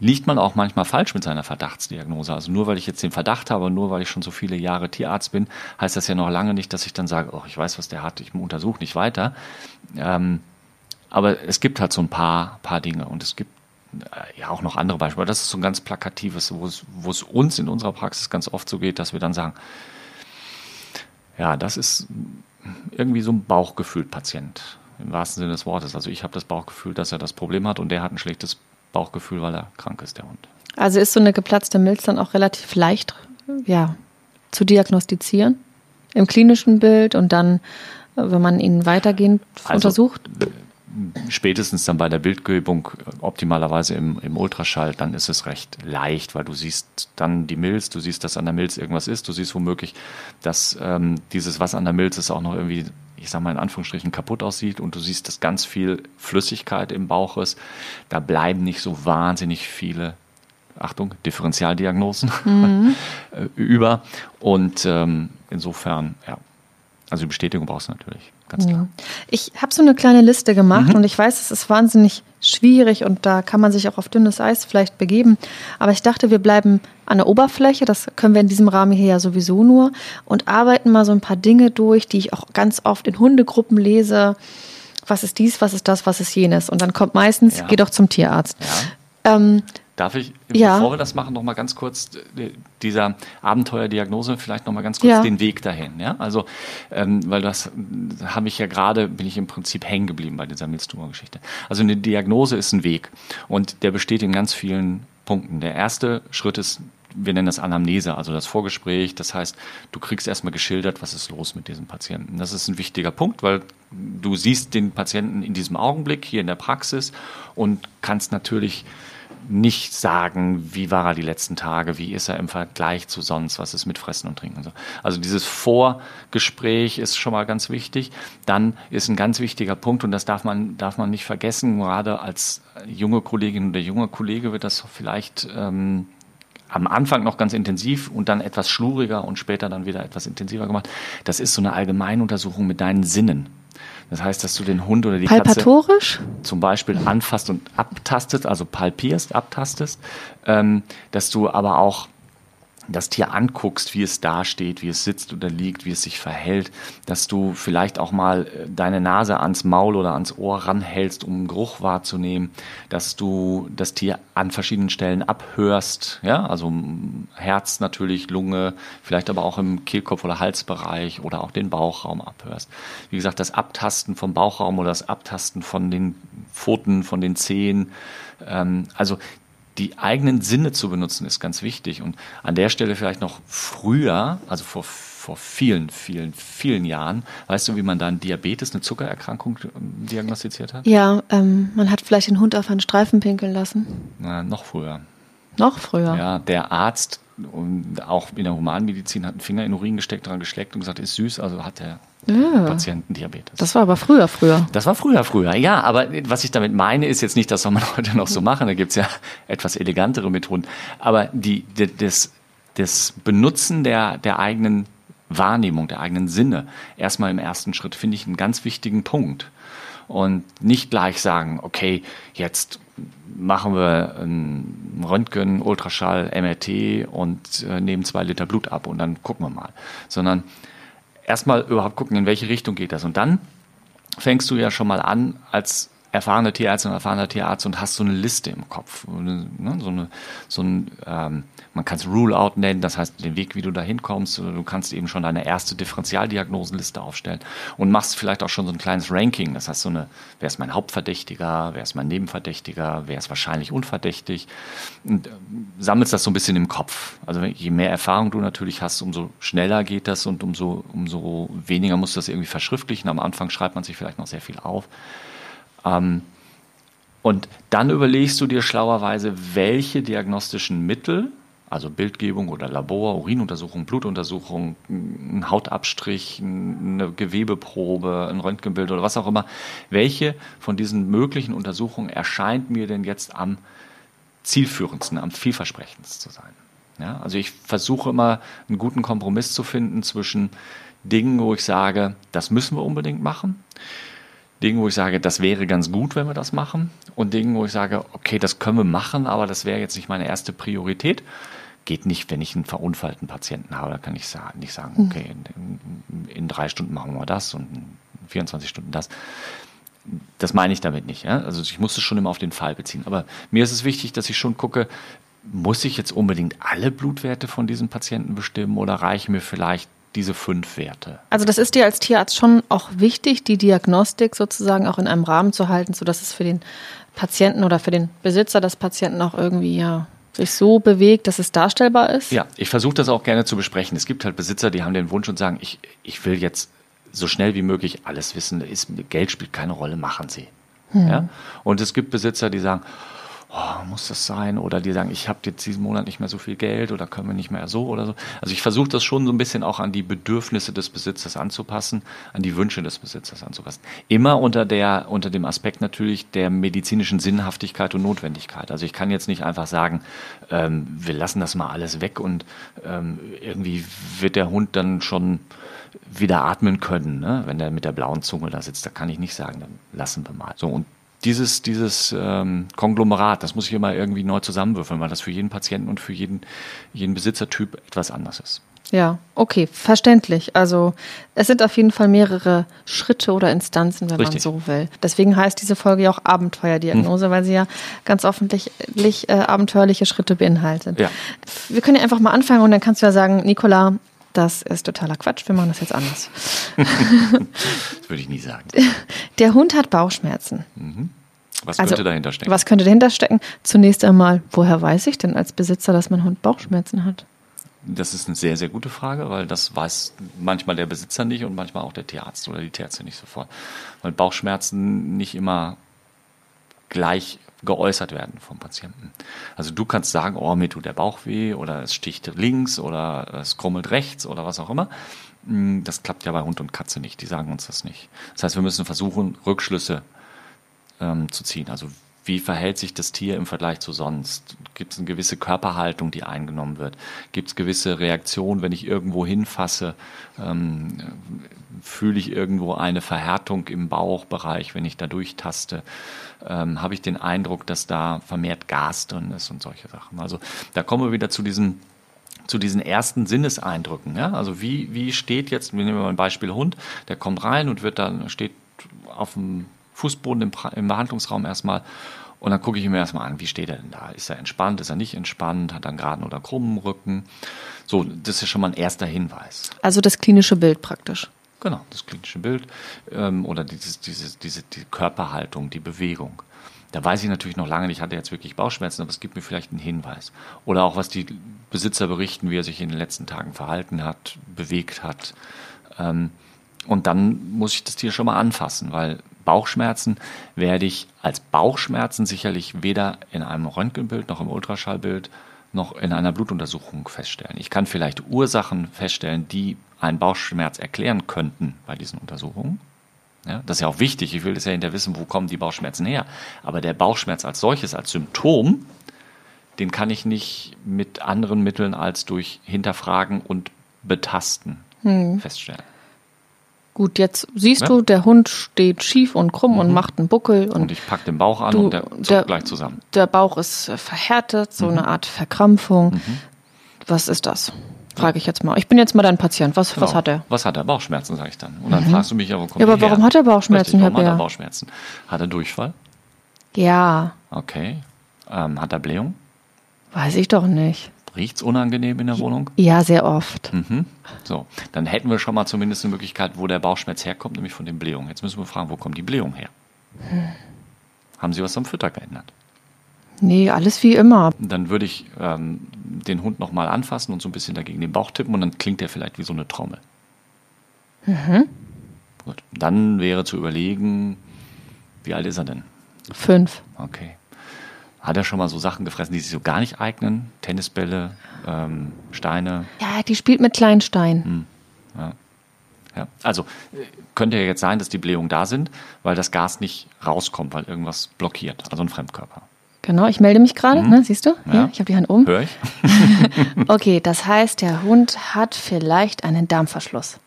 liegt man auch manchmal falsch mit seiner Verdachtsdiagnose. Also nur weil ich jetzt den Verdacht habe, nur weil ich schon so viele Jahre Tierarzt bin, heißt das ja noch lange nicht, dass ich dann sage, oh, ich weiß, was der hat, ich untersuche nicht weiter. Ähm, aber es gibt halt so ein paar, paar Dinge und es gibt äh, ja auch noch andere Beispiele. Das ist so ein ganz plakatives, wo es, uns in unserer Praxis ganz oft so geht, dass wir dann sagen, ja, das ist irgendwie so ein Bauchgefühl-Patient im wahrsten Sinne des Wortes. Also ich habe das Bauchgefühl, dass er das Problem hat und der hat ein schlechtes Bauchgefühl, weil er krank ist, der Hund. Also ist so eine geplatzte Milz dann auch relativ leicht ja, zu diagnostizieren im klinischen Bild und dann, wenn man ihn weitergehend also, untersucht? spätestens dann bei der Bildgebung, optimalerweise im, im Ultraschall, dann ist es recht leicht, weil du siehst dann die Milz, du siehst, dass an der Milz irgendwas ist, du siehst womöglich, dass ähm, dieses, was an der Milz ist, auch noch irgendwie, ich sag mal in Anführungsstrichen, kaputt aussieht und du siehst, dass ganz viel Flüssigkeit im Bauch ist. Da bleiben nicht so wahnsinnig viele Achtung, Differentialdiagnosen mhm. über. Und ähm, insofern, ja, also die Bestätigung brauchst du natürlich ganz klar. Ich habe so eine kleine Liste gemacht mhm. und ich weiß, es ist wahnsinnig schwierig und da kann man sich auch auf dünnes Eis vielleicht begeben. Aber ich dachte, wir bleiben an der Oberfläche, das können wir in diesem Rahmen hier ja sowieso nur, und arbeiten mal so ein paar Dinge durch, die ich auch ganz oft in Hundegruppen lese. Was ist dies, was ist das, was ist jenes? Und dann kommt meistens, ja. geh doch zum Tierarzt. Ja. Ähm, Darf ich, ja. bevor wir das machen, noch mal ganz kurz äh, dieser Abenteuerdiagnose vielleicht noch mal ganz kurz ja. den Weg dahin. Ja, also ähm, weil das habe ich ja gerade bin ich im Prinzip hängen geblieben bei dieser Milztumor-Geschichte. Also eine Diagnose ist ein Weg und der besteht in ganz vielen Punkten. Der erste Schritt ist wir nennen das Anamnese, also das Vorgespräch. Das heißt, du kriegst erstmal geschildert, was ist los mit diesem Patienten. Das ist ein wichtiger Punkt, weil du siehst den Patienten in diesem Augenblick hier in der Praxis und kannst natürlich nicht sagen, wie war er die letzten Tage, wie ist er im Vergleich zu sonst, was ist mit Fressen und Trinken und so. Also dieses Vorgespräch ist schon mal ganz wichtig. Dann ist ein ganz wichtiger Punkt und das darf man, darf man nicht vergessen, gerade als junge Kollegin oder junger Kollege wird das vielleicht ähm, am Anfang noch ganz intensiv und dann etwas schluriger und später dann wieder etwas intensiver gemacht. Das ist so eine Allgemeinuntersuchung mit deinen Sinnen. Das heißt, dass du den Hund oder die Palpatorisch? Katze zum Beispiel anfasst und abtastest, also palpierst, abtastest, ähm, dass du aber auch das Tier anguckst, wie es da steht, wie es sitzt oder liegt, wie es sich verhält, dass du vielleicht auch mal äh, deine Nase ans Maul oder ans Ohr ranhältst, um einen Geruch wahrzunehmen, dass du das Tier an verschiedenen Stellen abhörst, ja, also Herz natürlich, Lunge, vielleicht aber auch im Kehlkopf- oder Halsbereich oder auch den Bauchraum abhörst. Wie gesagt, das Abtasten vom Bauchraum oder das Abtasten von den Pfoten, von den Zehen, ähm, also die eigenen Sinne zu benutzen, ist ganz wichtig. Und an der Stelle vielleicht noch früher, also vor vor vielen, vielen, vielen Jahren. Weißt du, wie man dann Diabetes, eine Zuckererkrankung ähm, diagnostiziert hat? Ja, ähm, man hat vielleicht den Hund auf einen Streifen pinkeln lassen. Na, noch früher. Noch früher? Ja, der Arzt und auch in der Humanmedizin hat einen Finger in Urin gesteckt, dran geschleckt und gesagt, ist süß, also hat der ja. Patienten Diabetes. Das war aber früher, früher. Das war früher, früher, ja. Aber was ich damit meine, ist jetzt nicht, das soll man heute noch so machen. Da gibt's ja etwas elegantere Methoden. Aber die, die, das, das Benutzen der, der eigenen Wahrnehmung, der eigenen Sinne, erstmal im ersten Schritt, finde ich einen ganz wichtigen Punkt. Und nicht gleich sagen, okay, jetzt machen wir ein Röntgen, Ultraschall, MRT und äh, nehmen zwei Liter Blut ab und dann gucken wir mal. Sondern erstmal überhaupt gucken, in welche Richtung geht das. Und dann fängst du ja schon mal an, als erfahrene Tierärztin und erfahrener Tierarzt und hast so eine Liste im Kopf. Ne, so, eine, so ein, ähm, man kann es Rule-out nennen, das heißt den Weg, wie du da hinkommst. Du kannst eben schon deine erste Differentialdiagnosenliste aufstellen und machst vielleicht auch schon so ein kleines Ranking. Das heißt, so eine, wer ist mein Hauptverdächtiger, wer ist mein Nebenverdächtiger, wer ist wahrscheinlich unverdächtig. Und äh, sammelst das so ein bisschen im Kopf. Also je mehr Erfahrung du natürlich hast, umso schneller geht das und umso, umso weniger musst du das irgendwie verschriftlichen. Am Anfang schreibt man sich vielleicht noch sehr viel auf. Ähm, und dann überlegst du dir schlauerweise, welche diagnostischen Mittel, also Bildgebung oder Labor, Urinuntersuchung, Blutuntersuchung, ein Hautabstrich, eine Gewebeprobe, ein Röntgenbild oder was auch immer, welche von diesen möglichen Untersuchungen erscheint mir denn jetzt am zielführendsten, am vielversprechendsten zu sein? Ja, also ich versuche immer einen guten Kompromiss zu finden zwischen Dingen, wo ich sage, das müssen wir unbedingt machen Dingen, wo ich sage, das wäre ganz gut, wenn wir das machen. Und Dingen, wo ich sage, okay, das können wir machen, aber das wäre jetzt nicht meine erste Priorität. Geht nicht, wenn ich einen verunfallten Patienten habe. Da kann ich nicht sagen, hm. okay, in, in drei Stunden machen wir das und in 24 Stunden das. Das meine ich damit nicht. Ja? Also ich muss es schon immer auf den Fall beziehen. Aber mir ist es wichtig, dass ich schon gucke, muss ich jetzt unbedingt alle Blutwerte von diesem Patienten bestimmen oder reichen mir vielleicht diese fünf Werte. Also das ist dir als Tierarzt schon auch wichtig, die Diagnostik sozusagen auch in einem Rahmen zu halten, sodass es für den Patienten oder für den Besitzer des Patienten auch irgendwie ja sich so bewegt, dass es darstellbar ist? Ja, ich versuche das auch gerne zu besprechen. Es gibt halt Besitzer, die haben den Wunsch und sagen, ich, ich will jetzt so schnell wie möglich alles wissen. Ist, Geld spielt keine Rolle, machen Sie. Hm. Ja? Und es gibt Besitzer, die sagen, oh, muss das sein? Oder die sagen, ich habe jetzt diesen Monat nicht mehr so viel Geld oder können wir nicht mehr so oder so. Also ich versuche das schon so ein bisschen auch an die Bedürfnisse des Besitzers anzupassen, an die Wünsche des Besitzers anzupassen. Immer unter der, unter dem Aspekt natürlich der medizinischen Sinnhaftigkeit und Notwendigkeit. Also ich kann jetzt nicht einfach sagen, ähm, wir lassen das mal alles weg und ähm, irgendwie wird der Hund dann schon wieder atmen können, ne? wenn der mit der blauen Zunge da sitzt. Da kann ich nicht sagen, dann lassen wir mal. So und dieses, dieses ähm, Konglomerat, das muss ich immer irgendwie neu zusammenwürfeln, weil das für jeden Patienten und für jeden, jeden Besitzertyp etwas anders ist. Ja, okay, verständlich. Also es sind auf jeden Fall mehrere Schritte oder Instanzen, wenn Richtig. man so will. Deswegen heißt diese Folge ja auch Abenteuerdiagnose, hm. weil sie ja ganz offensichtlich äh, abenteuerliche Schritte beinhaltet. Ja. Wir können ja einfach mal anfangen und dann kannst du ja sagen, Nicola, das ist totaler Quatsch, wir machen das jetzt anders. das würde ich nie sagen. Der Hund hat Bauchschmerzen. Mhm. Was könnte also, dahinter stecken? Was könnte dahinter stecken? Zunächst einmal, woher weiß ich denn als Besitzer, dass mein Hund Bauchschmerzen hat? Das ist eine sehr, sehr gute Frage, weil das weiß manchmal der Besitzer nicht und manchmal auch der Tierarzt oder die Tierärztin nicht sofort. Weil Bauchschmerzen nicht immer gleich geäußert werden vom Patienten. Also du kannst sagen, oh, mir tut der Bauch weh oder es sticht links oder es krummelt rechts oder was auch immer. Hm, das klappt ja bei Hund und Katze nicht, die sagen uns das nicht. Das heißt, wir müssen versuchen, Rückschlüsse ähm, zu ziehen. Also wie verhält sich das Tier im Vergleich zu sonst? Gibt es eine gewisse Körperhaltung, die eingenommen wird? Gibt es gewisse Reaktionen, wenn ich irgendwo hinfasse? Ähm, fühle ich irgendwo eine Verhärtung im Bauchbereich, wenn ich da durchtaste? Ähm, Habe ich den Eindruck, dass da vermehrt Gas drin ist und solche Sachen? Also da kommen wir wieder zu diesen zu diesen ersten Sinneseindrücken. Ja? Also wie, wie steht jetzt, wir nehmen mal ein Beispiel Hund, der kommt rein und wird dann, steht auf dem Fußboden im, im Behandlungsraum erstmal. Und dann gucke ich mir erstmal an, wie steht er denn da? Ist er entspannt? Ist er nicht entspannt? Hat er einen geraden oder krummen Rücken? So, das ist schon mal ein erster Hinweis. Also das klinische Bild praktisch. Genau, das klinische Bild ähm, oder dieses, dieses, diese die Körperhaltung, die Bewegung. Da weiß ich natürlich noch lange nicht, hat er jetzt wirklich Bauchschmerzen, aber es gibt mir vielleicht einen Hinweis. Oder auch, was die Besitzer berichten, wie er sich in den letzten Tagen verhalten hat, bewegt hat. Ähm, und dann muss ich das Tier schon mal anfassen, weil Bauchschmerzen werde ich als Bauchschmerzen sicherlich weder in einem Röntgenbild noch im Ultraschallbild noch in einer Blutuntersuchung feststellen. Ich kann vielleicht Ursachen feststellen, die einen Bauchschmerz erklären könnten bei diesen Untersuchungen. Ja, das ist ja auch wichtig. Ich will das ja hinterher wissen, wo kommen die Bauchschmerzen her. Aber der Bauchschmerz als solches, als Symptom, den kann ich nicht mit anderen Mitteln als durch Hinterfragen und Betasten hm. feststellen. Gut, jetzt siehst ja? du, der Hund steht schief und krumm mhm. und macht einen Buckel. Und, und ich packe den Bauch an du, und der zuckt gleich zusammen. Der Bauch ist verhärtet, so mhm. eine Art Verkrampfung. Mhm. Was ist das? Frage ich jetzt mal. Ich bin jetzt mal dein Patient. Was, genau. was hat er? Was hat er? Bauchschmerzen, sage ich dann. Und dann mhm. fragst du mich, ja, wo kommt Ja, aber warum her? hat er Bauchschmerzen, Richtig, warum Herr Bär? hat er Bauchschmerzen? Hat er Durchfall? Ja. Okay. Ähm, hat er Blähung? Weiß ich doch nicht. Riecht es unangenehm in der Wohnung? Ja, sehr oft. Mhm. So, dann hätten wir schon mal zumindest eine Möglichkeit, wo der Bauchschmerz herkommt, nämlich von den Blähungen. Jetzt müssen wir fragen, wo kommt die Blähung her? Hm. Haben Sie was am Fütter geändert? Nee, alles wie immer. Dann würde ich ähm, den Hund nochmal anfassen und so ein bisschen dagegen den Bauch tippen und dann klingt der vielleicht wie so eine Trommel. Mhm. Gut, dann wäre zu überlegen, wie alt ist er denn? Fünf. Okay. Hat er schon mal so Sachen gefressen, die sich so gar nicht eignen? Tennisbälle, ähm, Steine? Ja, die spielt mit kleinen Steinen. Hm. Ja. Ja. Also könnte ja jetzt sein, dass die Blähungen da sind, weil das Gas nicht rauskommt, weil irgendwas blockiert, also ein Fremdkörper. Genau, ich melde mich gerade, mhm. ne, siehst du? Ja. ja ich habe die Hand oben. Hör ich. okay, das heißt, der Hund hat vielleicht einen Darmverschluss.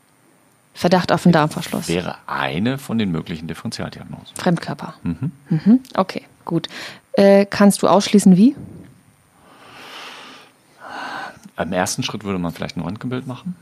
Verdacht auf einen Darmverschluss. Wäre eine von den möglichen Differentialdiagnosen. Fremdkörper. Mhm. Mhm. Okay, gut. Äh, kannst du ausschließen, wie? Im ersten Schritt würde man vielleicht ein Röntgenbild machen.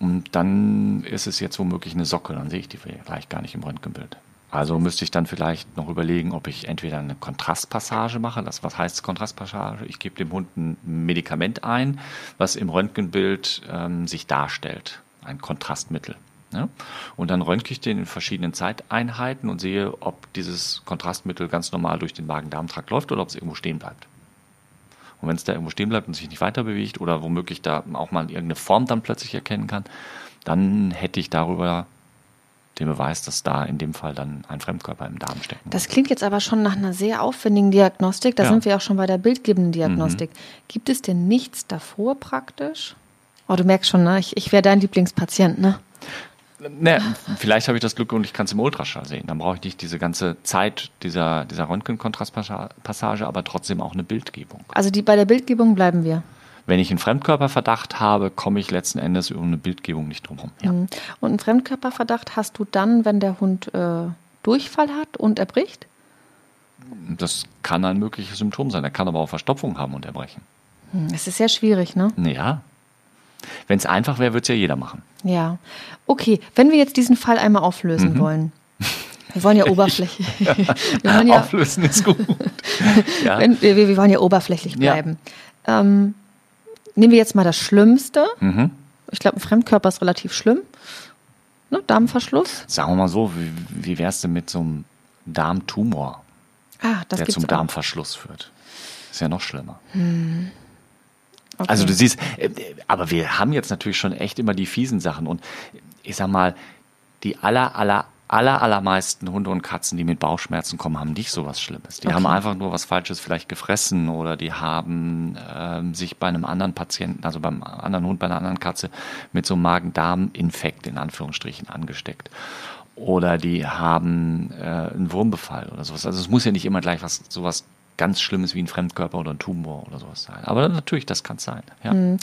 Und dann ist es jetzt womöglich eine Socke, dann sehe ich die vielleicht gar nicht im Röntgenbild. Also müsste ich dann vielleicht noch überlegen, ob ich entweder eine Kontrastpassage mache. Das, was heißt Kontrastpassage? Ich gebe dem Hund ein Medikament ein, was im Röntgenbild ähm, sich darstellt. Ein Kontrastmittel. Ja? Und dann röntge ich den in verschiedenen Zeiteinheiten und sehe, ob dieses Kontrastmittel ganz normal durch den Magen-Darm-Trakt läuft oder ob es irgendwo stehen bleibt. Und wenn es da irgendwo stehen bleibt und sich nicht weiter bewegt oder womöglich da auch mal irgendeine Form dann plötzlich erkennen kann, dann hätte ich darüber den Beweis, dass da in dem Fall dann ein Fremdkörper im Darm steckt. Das klingt jetzt aber schon nach einer sehr aufwendigen Diagnostik. Da ja. sind wir auch schon bei der bildgebenden Diagnostik. Mhm. Gibt es denn nichts davor praktisch? Oh, du merkst schon, ne? ich, ich wäre dein Lieblingspatient, ne? Ne, vielleicht habe ich das Glück und ich kann es im Ultraschall sehen. Dann brauche ich nicht diese ganze Zeit dieser, dieser Röntgenkontrastpassage, aber trotzdem auch eine Bildgebung. Also die, bei der Bildgebung bleiben wir. Wenn ich einen Fremdkörperverdacht habe, komme ich letzten Endes über eine Bildgebung nicht drum herum. Ja. Mhm. Und einen Fremdkörperverdacht hast du dann, wenn der Hund äh, Durchfall hat und erbricht? Das kann ein mögliches Symptom sein. Er kann aber auch Verstopfung haben und erbrechen. Hm, es ist sehr schwierig, ne? Ja. Wenn es einfach wäre, würde es ja jeder machen. Ja. Okay, wenn wir jetzt diesen Fall einmal auflösen mhm. wollen. Wir wollen ja oberflächlich. ja, ja, Auflösen ist gut. ja. Wenn, wir, wir, wollen ja oberflächlich bleiben. Ja. Ähm, nehmen wir jetzt mal das Schlimmste. Mhm. Ich glaube, ein Fremdkörper ist relativ schlimm. Ne? Darmverschluss. Sagen wir mal so, wie, wie wär's denn mit so einem Darmtumor, ah, der zum Darmverschluss führt? Ist ja noch schlimmer. Hm. Okay. Also du siehst, äh, aber wir haben jetzt natürlich schon echt immer die fiesen Sachen und ich sag mal, die aller, aller, aller, allermeisten Hunde und Katzen, die mit Bauchschmerzen kommen, haben nicht so was Schlimmes. Die okay. haben einfach nur was Falsches vielleicht gefressen oder die haben ähm, sich bei einem anderen Patienten, also beim anderen Hund, bei einer anderen Katze mit so einem Magen-Darm-Infekt in Anführungsstrichen angesteckt. Oder die haben äh, einen Wurmbefall oder sowas. Also es muss ja nicht immer gleich was sowas ganz Schlimmes wie ein Fremdkörper oder ein Tumor oder sowas sein. Aber natürlich, das kann es sein. Ja. Mhm.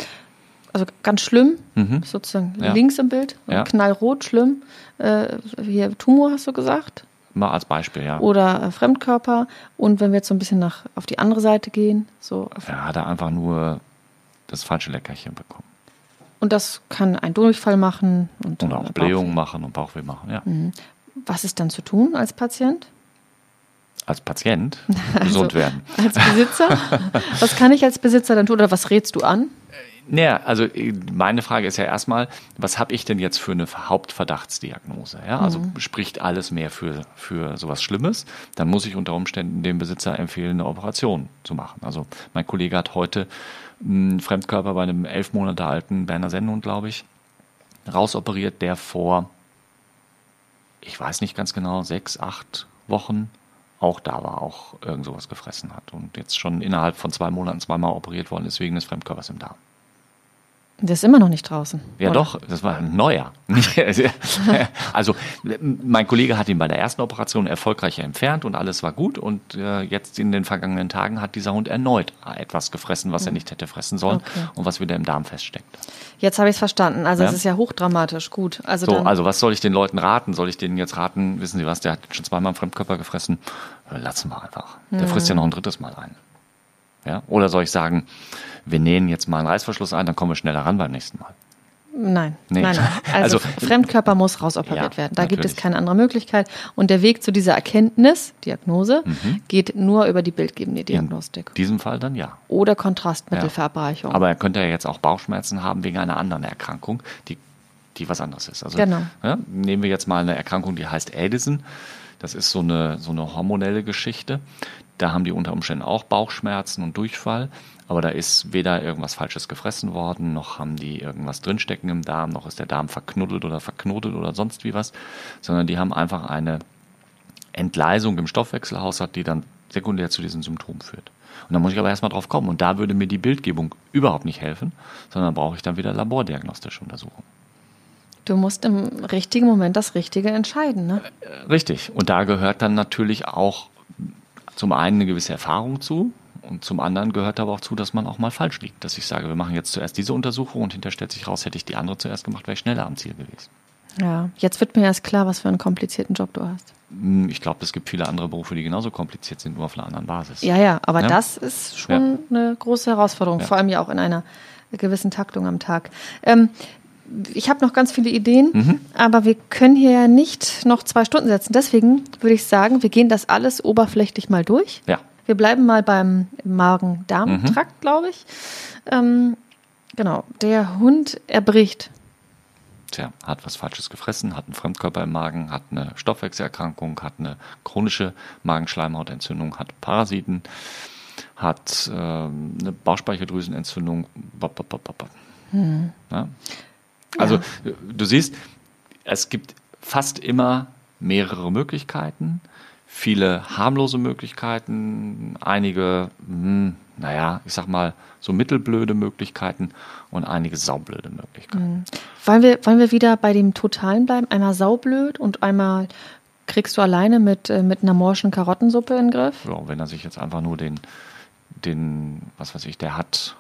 Also ganz schlimm, mhm. sozusagen ja. links im Bild, ja. knallrot, schlimm. Äh, hier Tumor hast du gesagt. Mal als Beispiel, ja. Oder äh, Fremdkörper. Und wenn wir jetzt so ein bisschen nach auf die andere Seite gehen, so. Ja, er einfach nur das falsche Leckerchen bekommen. Und das kann einen Durchfall machen. Und, und auch Blähungen machen und Bauchweh machen, ja. Mhm. Was ist dann zu tun als Patient? Als Patient also, gesund werden. Als Besitzer? was kann ich als Besitzer dann tun oder was rätst du an? Naja, also äh, meine Frage ist ja erstmal, was habe ich denn jetzt für eine Hauptverdachtsdiagnose? Ja, also mhm. spricht alles mehr für, für sowas Schlimmes, dann muss ich unter Umständen dem Besitzer empfehlen, eine Operation zu machen. Also mein Kollege hat heute einen Fremdkörper bei einem elf Monate alten Berner Sennhund, glaube ich, rausoperiert, der vor, ich weiß nicht ganz genau, sechs, acht Wochen auch da war, auch irgend sowas gefressen hat und jetzt schon innerhalb von zwei Monaten zweimal operiert worden ist wegen des Fremdkörpers im Darm. Der ist immer noch nicht draußen. Ja, oder? doch, das war ein neuer. also, mein Kollege hat ihn bei der ersten Operation erfolgreich entfernt und alles war gut. Und äh, jetzt in den vergangenen Tagen hat dieser Hund erneut etwas gefressen, was er nicht hätte fressen sollen okay. und was wieder im Darm feststeckt. Jetzt habe ich es verstanden. Also, ja? es ist ja hochdramatisch. Gut. Also, so, also, was soll ich den Leuten raten? Soll ich denen jetzt raten, wissen Sie was, der hat schon zweimal einen Fremdkörper gefressen? Lassen wir einfach. Der mhm. frisst ja noch ein drittes Mal ein. Ja? Oder soll ich sagen, wir nähen jetzt mal einen Reißverschluss ein, dann kommen wir schneller ran beim nächsten Mal. Nein, nee. nein, nein. Also, also, Fremdkörper muss rausoperiert ja, werden. Da natürlich. gibt es keine andere Möglichkeit. Und der Weg zu dieser Erkenntnis, Diagnose, mhm. geht nur über die bildgebende Diagnostik. In diesem Fall dann ja. Oder Kontrastmittelverabreichung. Ja. Aber er könnte ja jetzt auch Bauchschmerzen haben wegen einer anderen Erkrankung, die, die was anderes ist. Also genau. ja, nehmen wir jetzt mal eine Erkrankung, die heißt Addison. Das ist so eine, so eine hormonelle Geschichte. Da haben die unter Umständen auch Bauchschmerzen und Durchfall. Aber da ist weder irgendwas Falsches gefressen worden, noch haben die irgendwas drinstecken im Darm, noch ist der Darm verknuddelt oder verknotet oder sonst wie was, sondern die haben einfach eine Entgleisung im Stoffwechselhaushalt, die dann sekundär zu diesen Symptomen führt. Und da muss ich aber erstmal drauf kommen. Und da würde mir die Bildgebung überhaupt nicht helfen, sondern brauche ich dann wieder labordiagnostische Untersuchungen. Du musst im richtigen Moment das Richtige entscheiden, ne? Richtig. Und da gehört dann natürlich auch zum einen eine gewisse Erfahrung zu und zum anderen gehört aber auch zu, dass man auch mal falsch liegt. Dass ich sage, wir machen jetzt zuerst diese Untersuchung und hinterher stellt sich raus, hätte ich die andere zuerst gemacht, wäre ich schneller am Ziel gewesen. Ja, jetzt wird mir erst klar, was für einen komplizierten Job du hast. Hm, ich glaube, es gibt viele andere Berufe, die genauso kompliziert sind, nur auf einer anderen Basis. Ja, ja, aber ja? das ist schon ja. eine große Herausforderung, ja. vor allem ja auch in einer gewissen Taktung am Tag. Ähm, ich habe noch ganz viele Ideen, mhm. aber wir können hier ja nicht noch zwei Stunden setzen. Deswegen würde ich sagen, wir gehen das alles oberflächlich mal durch. Ja. Wir bleiben mal beim Magen-Darm-Trakt, mhm. glaube ich. Ähm, genau, der Hund erbricht. Tja, hat was Falsches gefressen, hat einen Fremdkörper im Magen, hat eine Stoffwechselerkrankung, hat eine chronische Magenschleimhautentzündung, hat Parasiten, hat äh, eine Bauchspeicheldrüsenentzündung. Bop, bop, bop, hm. ja? Also ja. du siehst, es gibt fast immer mehrere Möglichkeiten viele harmlose Möglichkeiten, einige, hm, naja, ich sag mal, so mittelblöde Möglichkeiten und einige saublöde Möglichkeiten. Mhm. Wollen, wir, wollen wir wieder bei dem Totalen bleiben? Einmal saublöd und einmal kriegst du alleine mit, äh, mit einer morschen Karottensuppe in den Griff? Ja, wenn er sich jetzt einfach nur den, den, was weiß ich, der hat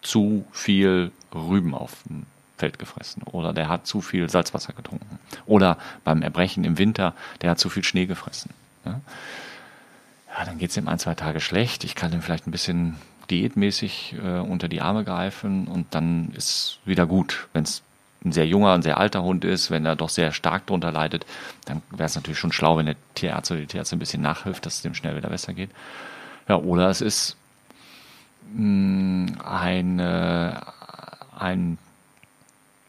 zu viel Rüben auf dem Feld gefressen oder der hat zu viel Salzwasser getrunken oder beim Erbrechen im Winter, der hat zu viel Schnee gefressen. Ja, ja dann geht es ihm ein, zwei Tage schlecht. Ich kann ihm vielleicht ein bisschen diätmäßig äh, unter die Arme greifen und dann ist wieder gut. Wenn es ein sehr junger, ein sehr alter Hund ist, wenn er doch sehr stark darunter leidet, dann wäre es natürlich schon schlau, wenn der Tierarzt oder die Tierärztin ein bisschen nachhilft, dass es dem schnell wieder besser geht. Ja, oder es ist mh, mm, eine, ein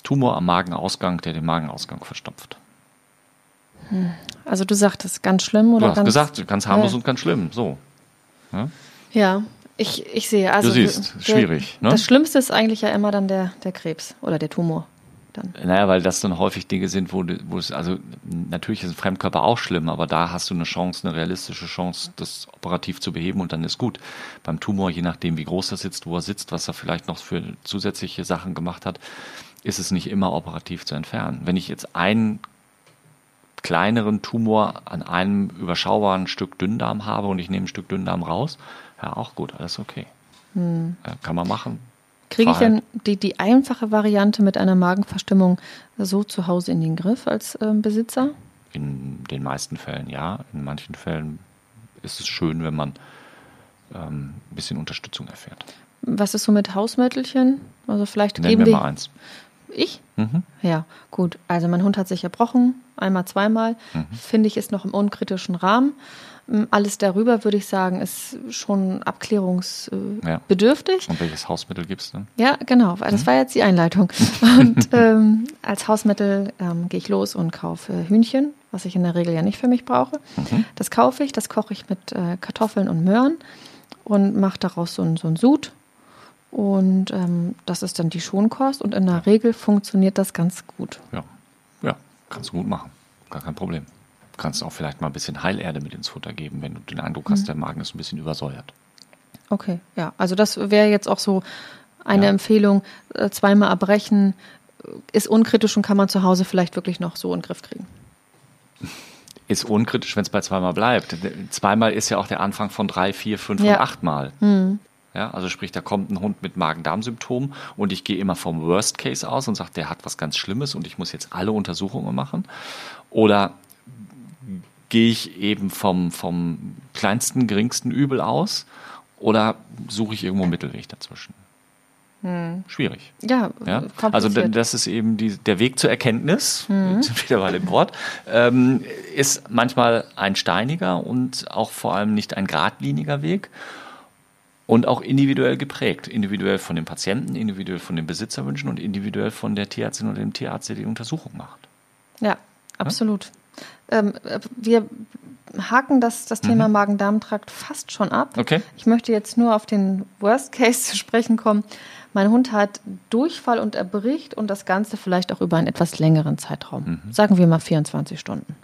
Tumor am Magenausgang, der den Magenausgang verstopft. Hm. Also du sagtest ganz schlimm oder? Du hast ganz, gesagt, ganz harmlos ja. und ganz schlimm. So. Ja, ja ich, ich sehe. Also du siehst, der, schwierig. Ne? Das Schlimmste ist eigentlich ja immer dann der, der Krebs oder der Tumor dann. Naja, weil das dann häufig Dinge sind, wo, wo es, also natürlich ist ein Fremdkörper auch schlimm, aber da hast du eine Chance, eine realistische Chance, das operativ zu beheben und dann ist gut. Beim Tumor, je nachdem, wie groß er sitzt, wo er sitzt, was er vielleicht noch für zusätzliche Sachen gemacht hat, ist es nicht immer operativ zu entfernen. Wenn ich jetzt einen kleineren Tumor an einem überschaubaren Stück Dünndarm habe und ich nehme ein Stück Dünndarm raus, ja, auch gut, alles okay. Hm. kann man machen, Kriege ich denn die, die einfache Variante mit einer Magenverstimmung so zu Hause in den Griff als äh, Besitzer? In den meisten Fällen ja. In manchen Fällen ist es schön, wenn man ähm, ein bisschen Unterstützung erfährt. Was ist so mit Hausmittelchen? Also vielleicht Nennen geben wir mal eins. Ich? Mhm. Ja, gut. Also mein Hund hat sich erbrochen, einmal, zweimal. Mhm. Finde ich, ist noch im unkritischen Rahmen. Ähm, alles darüber, würde ich sagen, ist schon abklärungsbedürftig. Ja. Und welches Hausmittel gibt es dann? Ja, genau. Das mhm. war jetzt die Einleitung. Und ähm, als Hausmittel ähm, gehe ich los und kaufe Hühnchen, was ich in der Regel ja nicht für mich brauche. Mhm. Das kaufe ich, das koche ich mit äh, Kartoffeln und Möhren und mache daraus so ein, so ein Sud und ähm, das ist dann die Schonkost und in der Regel funktioniert das ganz gut. Ja, ja, kannst du gut machen. Gar kein Problem. Du kannst auch vielleicht mal ein bisschen Heilerde mit ins Futter geben, wenn du den Eindruck hast, mhm. der Magen ist ein bisschen übersäuert. Okay, ja. Also das wäre jetzt auch so eine ja. Empfehlung. Äh, zweimal erbrechen ist unkritisch und kann man zu Hause vielleicht wirklich noch so in den Griff kriegen. Ist unkritisch, wenn es bei zweimal bleibt. Zweimal ist ja auch der Anfang von drei, vier, fünf ja. und achtmal. Mhm. Ja, also sprich, da kommt ein Hund mit Magen-Darm-Symptomen und ich gehe immer vom Worst Case aus und sage, der hat was ganz Schlimmes und ich muss jetzt alle Untersuchungen machen. Oder gehe ich eben vom, vom kleinsten, geringsten Übel aus oder suche ich irgendwo Mittelweg dazwischen? Hm. Schwierig. Ja, ja? Also das ist eben die, der Weg zur Erkenntnis, hm. wieder bei dem Wort, ähm, ist manchmal ein steiniger und auch vor allem nicht ein geradliniger Weg und auch individuell geprägt. Individuell von dem Patienten, individuell von den Besitzerwünschen und individuell von der Tierärztin oder dem Tierarzt, der die Untersuchung macht. Ja, absolut. Ja? Ähm, wir haken das, das Thema mhm. Magen-Darm-Trakt fast schon ab. Okay. Ich möchte jetzt nur auf den Worst Case zu sprechen kommen. Mein Hund hat Durchfall und erbricht und das Ganze vielleicht auch über einen etwas längeren Zeitraum. Mhm. Sagen wir mal 24 Stunden.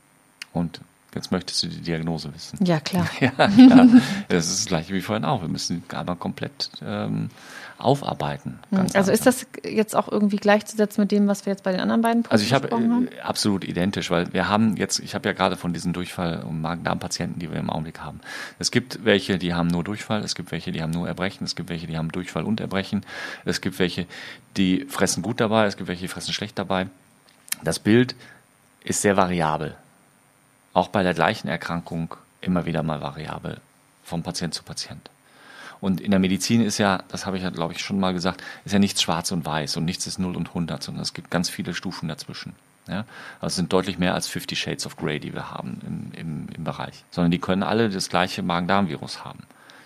Und Jetzt möchtest du die Diagnose wissen. Ja, klar. ja, klar. Das ist das gleiche wie vorhin auch. Wir müssen einmal komplett ähm, aufarbeiten. Hm. also langsam. ist das jetzt auch irgendwie gleichzusetzen mit dem, was wir jetzt bei den anderen beiden Punkten Also ich habe äh, absolut identisch, weil wir haben jetzt, ich habe ja gerade von diesen Durchfall- und Magen-Darm-Patienten, die wir im Augenblick haben. Es gibt welche, die haben nur Durchfall, es gibt welche, die haben nur Erbrechen, es gibt welche, die haben Durchfall und Erbrechen, es gibt welche, die fressen gut dabei, es gibt welche, die fressen schlecht dabei. Das Bild ist sehr variabel auch bei der gleichen Erkrankung immer wieder mal variabel vom Patient zu Patient. Und in der Medizin ist ja, das habe ich ja, glaube ich, schon mal gesagt, ist ja nichts schwarz und weiß und nichts ist 0 und 100, sondern es gibt ganz viele Stufen dazwischen. Ja? Also es sind deutlich mehr als 50 Shades of Grey, die wir haben im, im, im Bereich. Sondern die können alle das gleiche Magen-Darm-Virus haben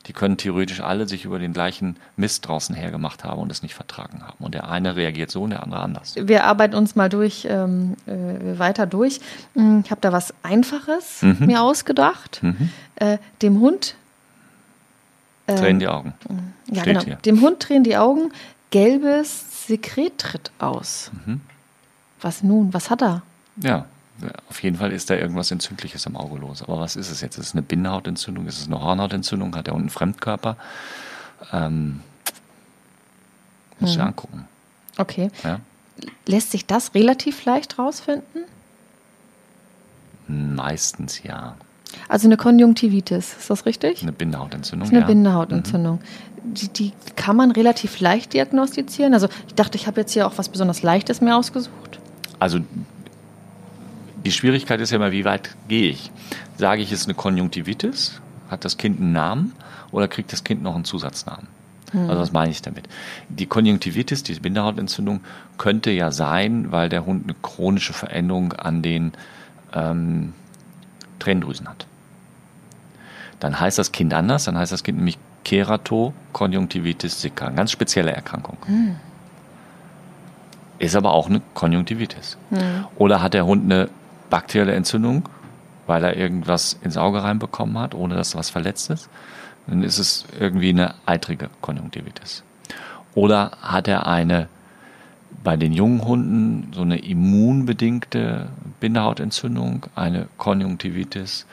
die können theoretisch alle sich über den gleichen Mist draußen hergemacht haben und es nicht vertragen haben. Und der eine reagiert so und der andere anders. Wir arbeiten uns mal durch, ähm, äh, weiter durch. Hm, ich habe da was Einfaches mhm. mir ausgedacht. Mhm. Äh, dem Hund äh, drehen die Augen. Ja, Steht genau. Hier. Dem Hund drehen die Augen. Gelbes Sekret tritt aus. Mhm. Was nun? Was hat er? Ja, auf jeden Fall ist da irgendwas Entzündliches am Auge los. Aber was ist es jetzt? Ist es eine Binnenhautentzündung? Ist es eine Hornhautentzündung? Hat er unten einen Fremdkörper? Ähm, muss hm. ich angucken. Okay. Ja? Lässt sich das relativ leicht rausfinden? Meistens ja. Also eine Konjunktivitis, ist das richtig? Eine Bindehautentzündung. Das ist eine ja. Bindehautentzündung. Mhm. Die, die, kann man relativ leicht diagnostizieren. Also ich dachte, ich habe jetzt hier auch was besonders Leichtes mir ausgesucht. Also die Schwierigkeit ist ja immer, wie weit gehe ich? Sage ich, es ist eine Konjunktivitis? Hat das Kind einen Namen oder kriegt das Kind noch einen Zusatznamen? Hm. Also was meine ich damit? Die Konjunktivitis, diese Bindehautentzündung, könnte ja sein, weil der Hund eine chronische Veränderung an den ähm, Tränendrüsen hat. Dann heißt das Kind anders, dann heißt das Kind nämlich Keratokonjunktivitis sicca, eine ganz spezielle Erkrankung. Hm. Ist aber auch eine Konjunktivitis. Hm. Oder hat der Hund eine bakterielle Entzündung, weil er irgendwas ins Auge reinbekommen hat, ohne dass was verletzt ist, dann ist es irgendwie eine eitrige Konjunktivitis. Oder hat er eine bei den jungen Hunden so eine immunbedingte Bindehautentzündung, eine Konjunktivitis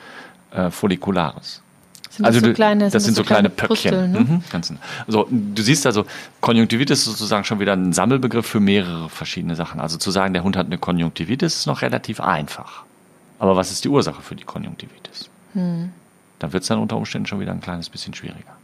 äh, follicularis. Sind also das so kleine, das sind, sind so, so kleine, kleine Pöckchen. ne? mhm, ganz genau. also du siehst also, Konjunktivitis ist sozusagen schon wieder ein Sammelbegriff für mehrere verschiedene Sachen. Also zu sagen, der Hund hat eine Konjunktivitis, ist noch relativ einfach. Aber was ist die Ursache für die Konjunktivitis? Hm. Dann wird es dann unter Umständen schon wieder ein kleines bisschen schwieriger.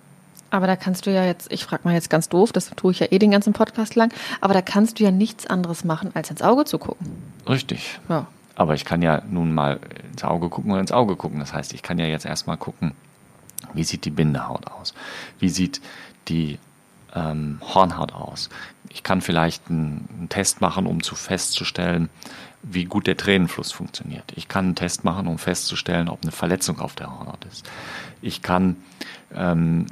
Aber da kannst du ja jetzt, ich frage mal jetzt ganz doof, das tue ich ja eh den ganzen Podcast lang, aber da kannst du ja nichts anderes machen, als ins Auge zu gucken. Richtig. Ja. Aber ich kann ja nun mal ins Auge gucken oder ins Auge gucken. Das heißt, ich kann ja jetzt erstmal gucken, wie sieht die Bindehaut aus? Wie sieht die ähm, Hornhaut aus. Ich kann vielleicht einen, einen Test machen, um zu festzustellen, wie gut der Tränenfluss funktioniert. Ich kann einen Test machen, um festzustellen, ob eine Verletzung auf der Hornhaut ist. Ich kann ähm,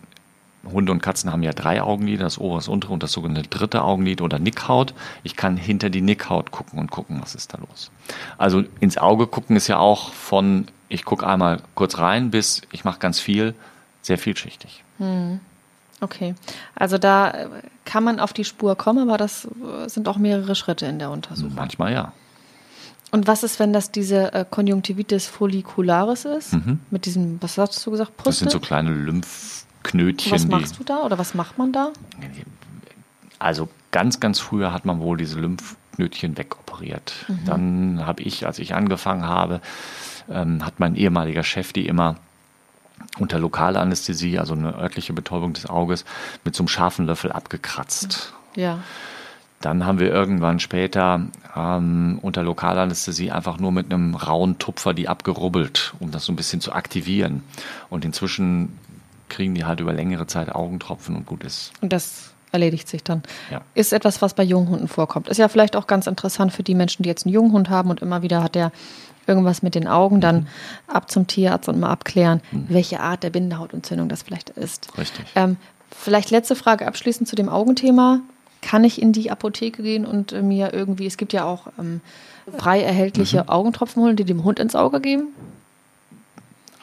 Hunde und Katzen haben ja drei Augenlider, das obere, das untere und das sogenannte dritte Augenlid oder Nickhaut. Ich kann hinter die Nickhaut gucken und gucken, was ist da los. Also ins Auge gucken ist ja auch von, ich gucke einmal kurz rein, bis ich mache ganz viel, sehr vielschichtig. Hm. Okay, also da äh, kann man auf die Spur kommen, aber das äh, sind auch mehrere Schritte in der Untersuchung. Manchmal ja. Und was ist, wenn das diese äh, Konjunktivitis follicularis ist? Mhm. Mit diesem, was hast du gesagt, Puste? Das sind so kleine Lymphknötchen. Was machst du da oder was macht man da? Also ganz, ganz früher hat man wohl diese Lymphknötchen wegoperiert. Mhm. Dann habe ich, als ich angefangen habe, ähm, hat mein ehemaliger Chef die immer unter Lokalanästhesie, also eine örtliche Betäubung des Auges, mit so einem scharfen Löffel abgekratzt. Ja. Dann haben wir irgendwann später ähm, unter Lokalanästhesie einfach nur mit einem rauen Tupfer die abgerubbelt, um das so ein bisschen zu aktivieren. Und inzwischen kriegen die halt über längere Zeit Augentropfen und gut ist. Und das erledigt sich dann. Ja. Ist etwas, was bei Junghunden vorkommt. Ist ja vielleicht auch ganz interessant für die Menschen, die jetzt einen Junghund haben und immer wieder hat der irgendwas mit den Augen, dann mhm. ab zum Tierarzt und mal abklären, mhm. welche Art der Bindehautentzündung das vielleicht ist. Richtig. Ähm, vielleicht letzte Frage abschließend zu dem Augenthema. Kann ich in die Apotheke gehen und äh, mir irgendwie, es gibt ja auch ähm, frei erhältliche mhm. Augentropfen holen, die dem Hund ins Auge geben?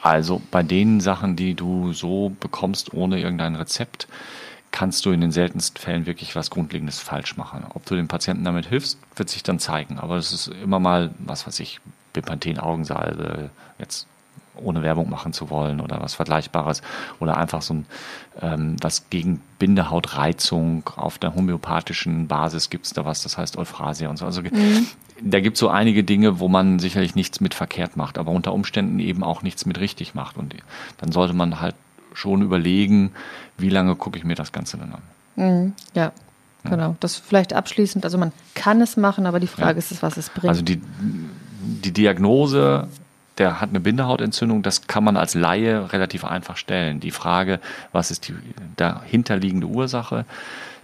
Also bei den Sachen, die du so bekommst ohne irgendein Rezept, kannst du in den seltensten Fällen wirklich was Grundlegendes falsch machen. Ob du dem Patienten damit hilfst, wird sich dann zeigen. Aber das ist immer mal, was weiß ich, Bepanthen-Augensalbe, jetzt ohne Werbung machen zu wollen oder was Vergleichbares oder einfach so ein ähm, was gegen Bindehautreizung auf der homöopathischen Basis gibt es da was, das heißt Euphrasia und so. Also mhm. Da gibt es so einige Dinge, wo man sicherlich nichts mit verkehrt macht, aber unter Umständen eben auch nichts mit richtig macht. Und dann sollte man halt schon überlegen, wie lange gucke ich mir das Ganze denn an. Mhm. Ja. Genau, das vielleicht abschließend. Also man kann es machen, aber die Frage ja. ist es, was es bringt. Also die die Diagnose, der hat eine Bindehautentzündung, das kann man als Laie relativ einfach stellen. Die Frage, was ist die dahinterliegende Ursache,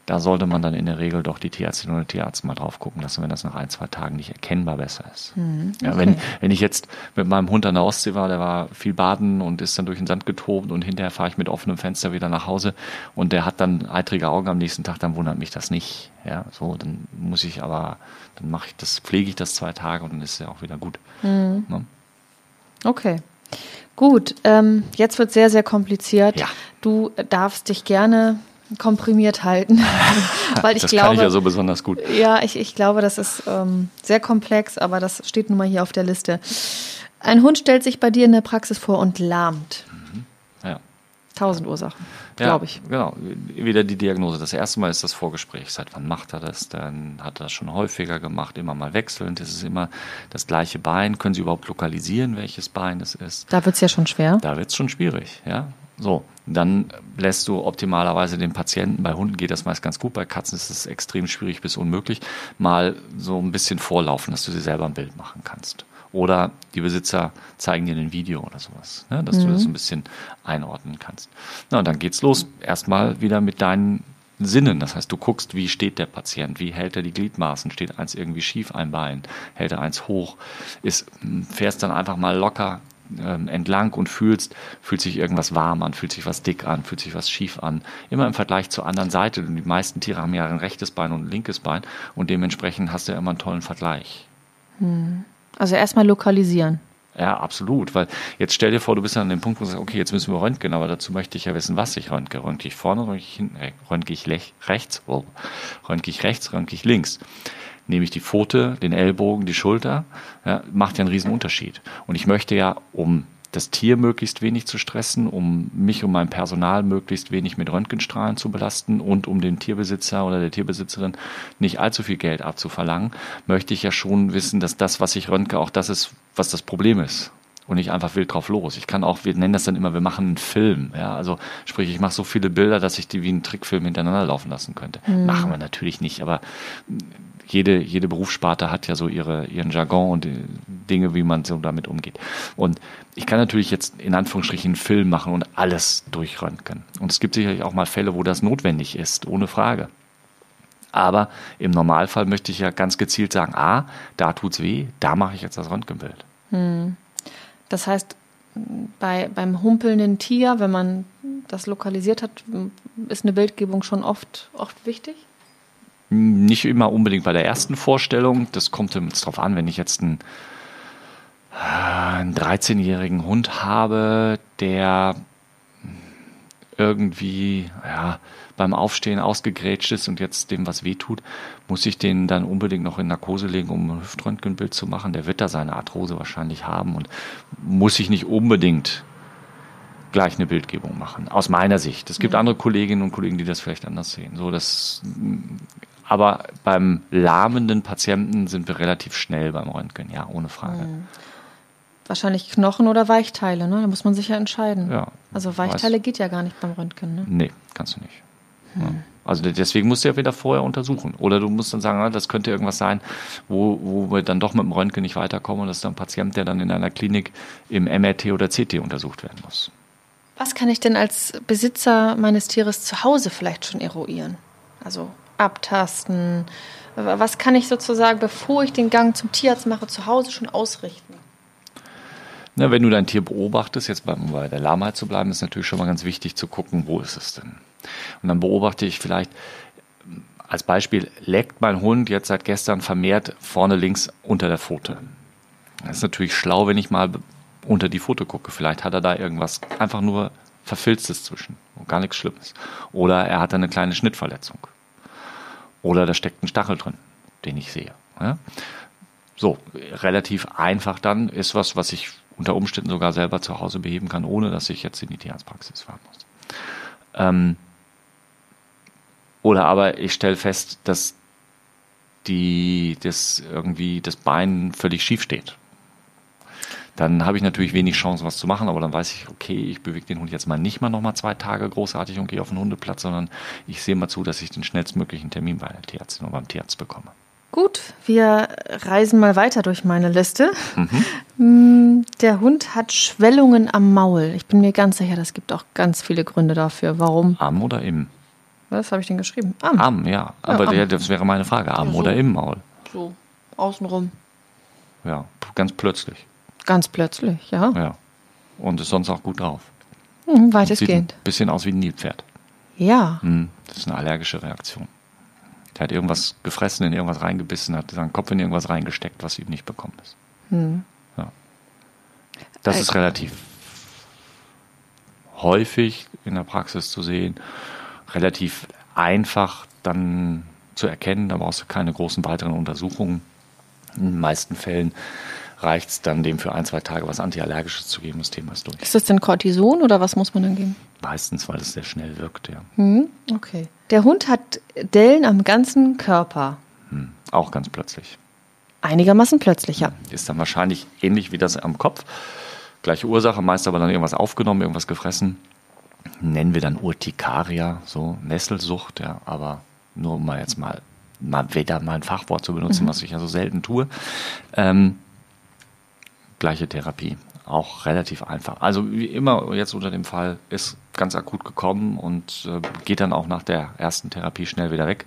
da sollte man dann in der Regel doch die Tierärztin oder Tierarzt mal drauf gucken lassen, wenn das nach ein, zwei Tagen nicht erkennbar besser ist. Mhm, okay. ja, wenn, wenn ich jetzt mit meinem Hund an der Ostsee war, der war viel baden und ist dann durch den Sand getobt und hinterher fahre ich mit offenem Fenster wieder nach Hause und der hat dann eitrige Augen am nächsten Tag, dann wundert mich das nicht. Ja, so, dann muss ich aber, dann mache ich das, pflege ich das zwei Tage und dann ist es ja auch wieder gut. Mhm. Ne? Okay. Gut, ähm, jetzt wird sehr, sehr kompliziert. Ja. Du darfst dich gerne komprimiert halten. Weil ich das glaube, kann ich ja so besonders gut. Ja, ich, ich glaube, das ist ähm, sehr komplex, aber das steht nun mal hier auf der Liste. Ein Hund stellt sich bei dir in der Praxis vor und lahmt. Mhm. Ja. Tausend Ursachen, ja, glaube ich. Genau, wieder die Diagnose. Das erste Mal ist das Vorgespräch. Seit wann macht er das? Dann hat er das schon häufiger gemacht, immer mal wechselnd. Es ist immer das gleiche Bein. Können Sie überhaupt lokalisieren, welches Bein es ist? Da wird es ja schon schwer. Da wird es schon schwierig, ja. So, dann lässt du optimalerweise den Patienten, bei Hunden geht das meist ganz gut, bei Katzen ist es extrem schwierig bis unmöglich, mal so ein bisschen vorlaufen, dass du sie selber ein Bild machen kannst. Oder die Besitzer zeigen dir ein Video oder sowas, ne, dass mhm. du das mhm. ein bisschen einordnen kannst. Na, und dann geht's los. Erstmal wieder mit deinen Sinnen. Das heißt, du guckst, wie steht der Patient, wie hält er die Gliedmaßen, steht eins irgendwie schief ein Bein, hält er eins hoch, ist, fährst dann einfach mal locker ähm, entlang und fühlst, fühlt sich irgendwas warm an, fühlt sich was dick an, fühlt sich was schief an. Immer im Vergleich zur anderen Seite. Die meisten Tiere haben ja ein rechtes Bein und ein linkes Bein und dementsprechend hast du ja immer einen tollen Vergleich. Hm. Also erstmal lokalisieren. Ja, absolut. Weil jetzt stell dir vor, du bist an dem Punkt, wo du sagst, okay, jetzt müssen wir röntgen, aber dazu möchte ich ja wissen, was ich röntge. Röntge ich vorne, röntge ich hinten, äh, röntge ich rechts, oh, röntge ich rechts, röntge ich links nehme ich die Pfote, den Ellbogen, die Schulter, ja, macht ja einen riesen Unterschied. Und ich möchte ja, um das Tier möglichst wenig zu stressen, um mich und mein Personal möglichst wenig mit Röntgenstrahlen zu belasten und um den Tierbesitzer oder der Tierbesitzerin nicht allzu viel Geld abzuverlangen, möchte ich ja schon wissen, dass das, was ich röntge, auch das ist, was das Problem ist. und nicht einfach wild drauf los. Ich kann auch, wir nennen das dann immer, wir machen einen Film. Ja, also sprich, ich mache so viele Bilder, dass ich die wie einen Trickfilm hintereinander laufen lassen könnte. Mhm. Machen wir natürlich nicht, aber jede, jede Berufssparte hat ja so ihre, ihren Jargon und Dinge, wie man so damit umgeht. Und ich kann natürlich jetzt in Anführungsstrichen einen Film machen und alles durchröntgen. Und es gibt sicherlich auch mal Fälle, wo das notwendig ist, ohne Frage. Aber im Normalfall möchte ich ja ganz gezielt sagen, ah, da tut's weh, da mache ich jetzt das Röntgenbild. Hm. Das heißt, bei, beim humpelnden Tier, wenn man das lokalisiert hat, ist eine Bildgebung schon oft, oft wichtig? Nicht immer unbedingt bei der ersten Vorstellung. Das kommt jetzt drauf an, wenn ich jetzt einen, einen 13-jährigen Hund habe, der irgendwie ja, beim Aufstehen ausgegrätscht ist und jetzt dem was wehtut, muss ich den dann unbedingt noch in Narkose legen, um ein Hüftröntgenbild zu machen. Der wird da seine Arthrose wahrscheinlich haben und muss ich nicht unbedingt gleich eine Bildgebung machen, aus meiner Sicht. Es gibt mhm. andere Kolleginnen und Kollegen, die das vielleicht anders sehen. So, das, aber beim lahmenden Patienten sind wir relativ schnell beim Röntgen, ja, ohne Frage. Mhm. Wahrscheinlich Knochen oder Weichteile, ne? Da muss man sich ja entscheiden. Ja, also Weichteile weiß. geht ja gar nicht beim Röntgen, ne? Nee, kannst du nicht. Hm. Also deswegen musst du ja wieder vorher untersuchen. Oder du musst dann sagen, ah, das könnte irgendwas sein, wo, wo wir dann doch mit dem Röntgen nicht weiterkommen und das ist dann ein Patient, der dann in einer Klinik im MRT oder CT untersucht werden muss. Was kann ich denn als Besitzer meines Tieres zu Hause vielleicht schon eruieren? Also abtasten. Was kann ich sozusagen, bevor ich den Gang zum Tierarzt mache, zu Hause schon ausrichten? Na, wenn du dein Tier beobachtest, jetzt bei, bei der Lahmheit zu bleiben, ist natürlich schon mal ganz wichtig zu gucken, wo ist es denn? Und dann beobachte ich vielleicht, als Beispiel, leckt mein Hund jetzt seit gestern vermehrt vorne links unter der Pfote. Das ist natürlich schlau, wenn ich mal unter die Pfote gucke. Vielleicht hat er da irgendwas einfach nur Verfilztes zwischen. Gar nichts Schlimmes. Oder er hat eine kleine Schnittverletzung. Oder da steckt ein Stachel drin, den ich sehe. Ja? So, relativ einfach dann ist was, was ich unter Umständen sogar selber zu Hause beheben kann, ohne dass ich jetzt in die Tierarztpraxis fahren muss. Ähm, oder aber ich stelle fest, dass die, das irgendwie das Bein völlig schief steht. Dann habe ich natürlich wenig Chance, was zu machen, aber dann weiß ich, okay, ich bewege den Hund jetzt mal nicht mal nochmal zwei Tage großartig und gehe auf den Hundeplatz, sondern ich sehe mal zu, dass ich den schnellstmöglichen Termin bei der Tierärztin oder beim Tierarzt bekomme. Gut, wir reisen mal weiter durch meine Liste. Mhm. Mm, der Hund hat Schwellungen am Maul. Ich bin mir ganz sicher, das gibt auch ganz viele Gründe dafür. Warum? Am oder im? Was habe ich denn geschrieben? Am. Am, ja. Aber ja, am. Der, das wäre meine Frage. Am ja, so, oder im Maul? So, außenrum. Ja, ganz plötzlich. Ganz plötzlich, ja. Ja. Und ist sonst auch gut drauf. Mhm, weitestgehend. Sieht ein bisschen aus wie ein Nilpferd. Ja. Mhm, das ist eine allergische Reaktion. Der hat irgendwas gefressen, in irgendwas reingebissen, hat seinen Kopf in irgendwas reingesteckt, was ihm nicht bekommen ist. Hm. Ja. Das ist relativ häufig in der Praxis zu sehen, relativ einfach dann zu erkennen, da brauchst du keine großen weiteren Untersuchungen. In den meisten Fällen reicht es dann, dem für ein, zwei Tage was Antiallergisches zu geben. Das Thema ist durch. Ist das denn Cortison oder was muss man dann geben? Meistens, weil es sehr schnell wirkt, ja. Hm, okay. Der Hund hat Dellen am ganzen Körper. Hm, auch ganz plötzlich. Einigermaßen plötzlich, ja. Ist dann wahrscheinlich ähnlich wie das am Kopf. Gleiche Ursache, meist aber dann irgendwas aufgenommen, irgendwas gefressen. Nennen wir dann Urtikaria, so Nesselsucht, ja, aber nur um mal jetzt mal, mal wieder mal ein Fachwort zu benutzen, mhm. was ich ja so selten tue. Ähm, gleiche Therapie. Auch relativ einfach. Also wie immer jetzt unter dem Fall ist ganz akut gekommen und äh, geht dann auch nach der ersten Therapie schnell wieder weg.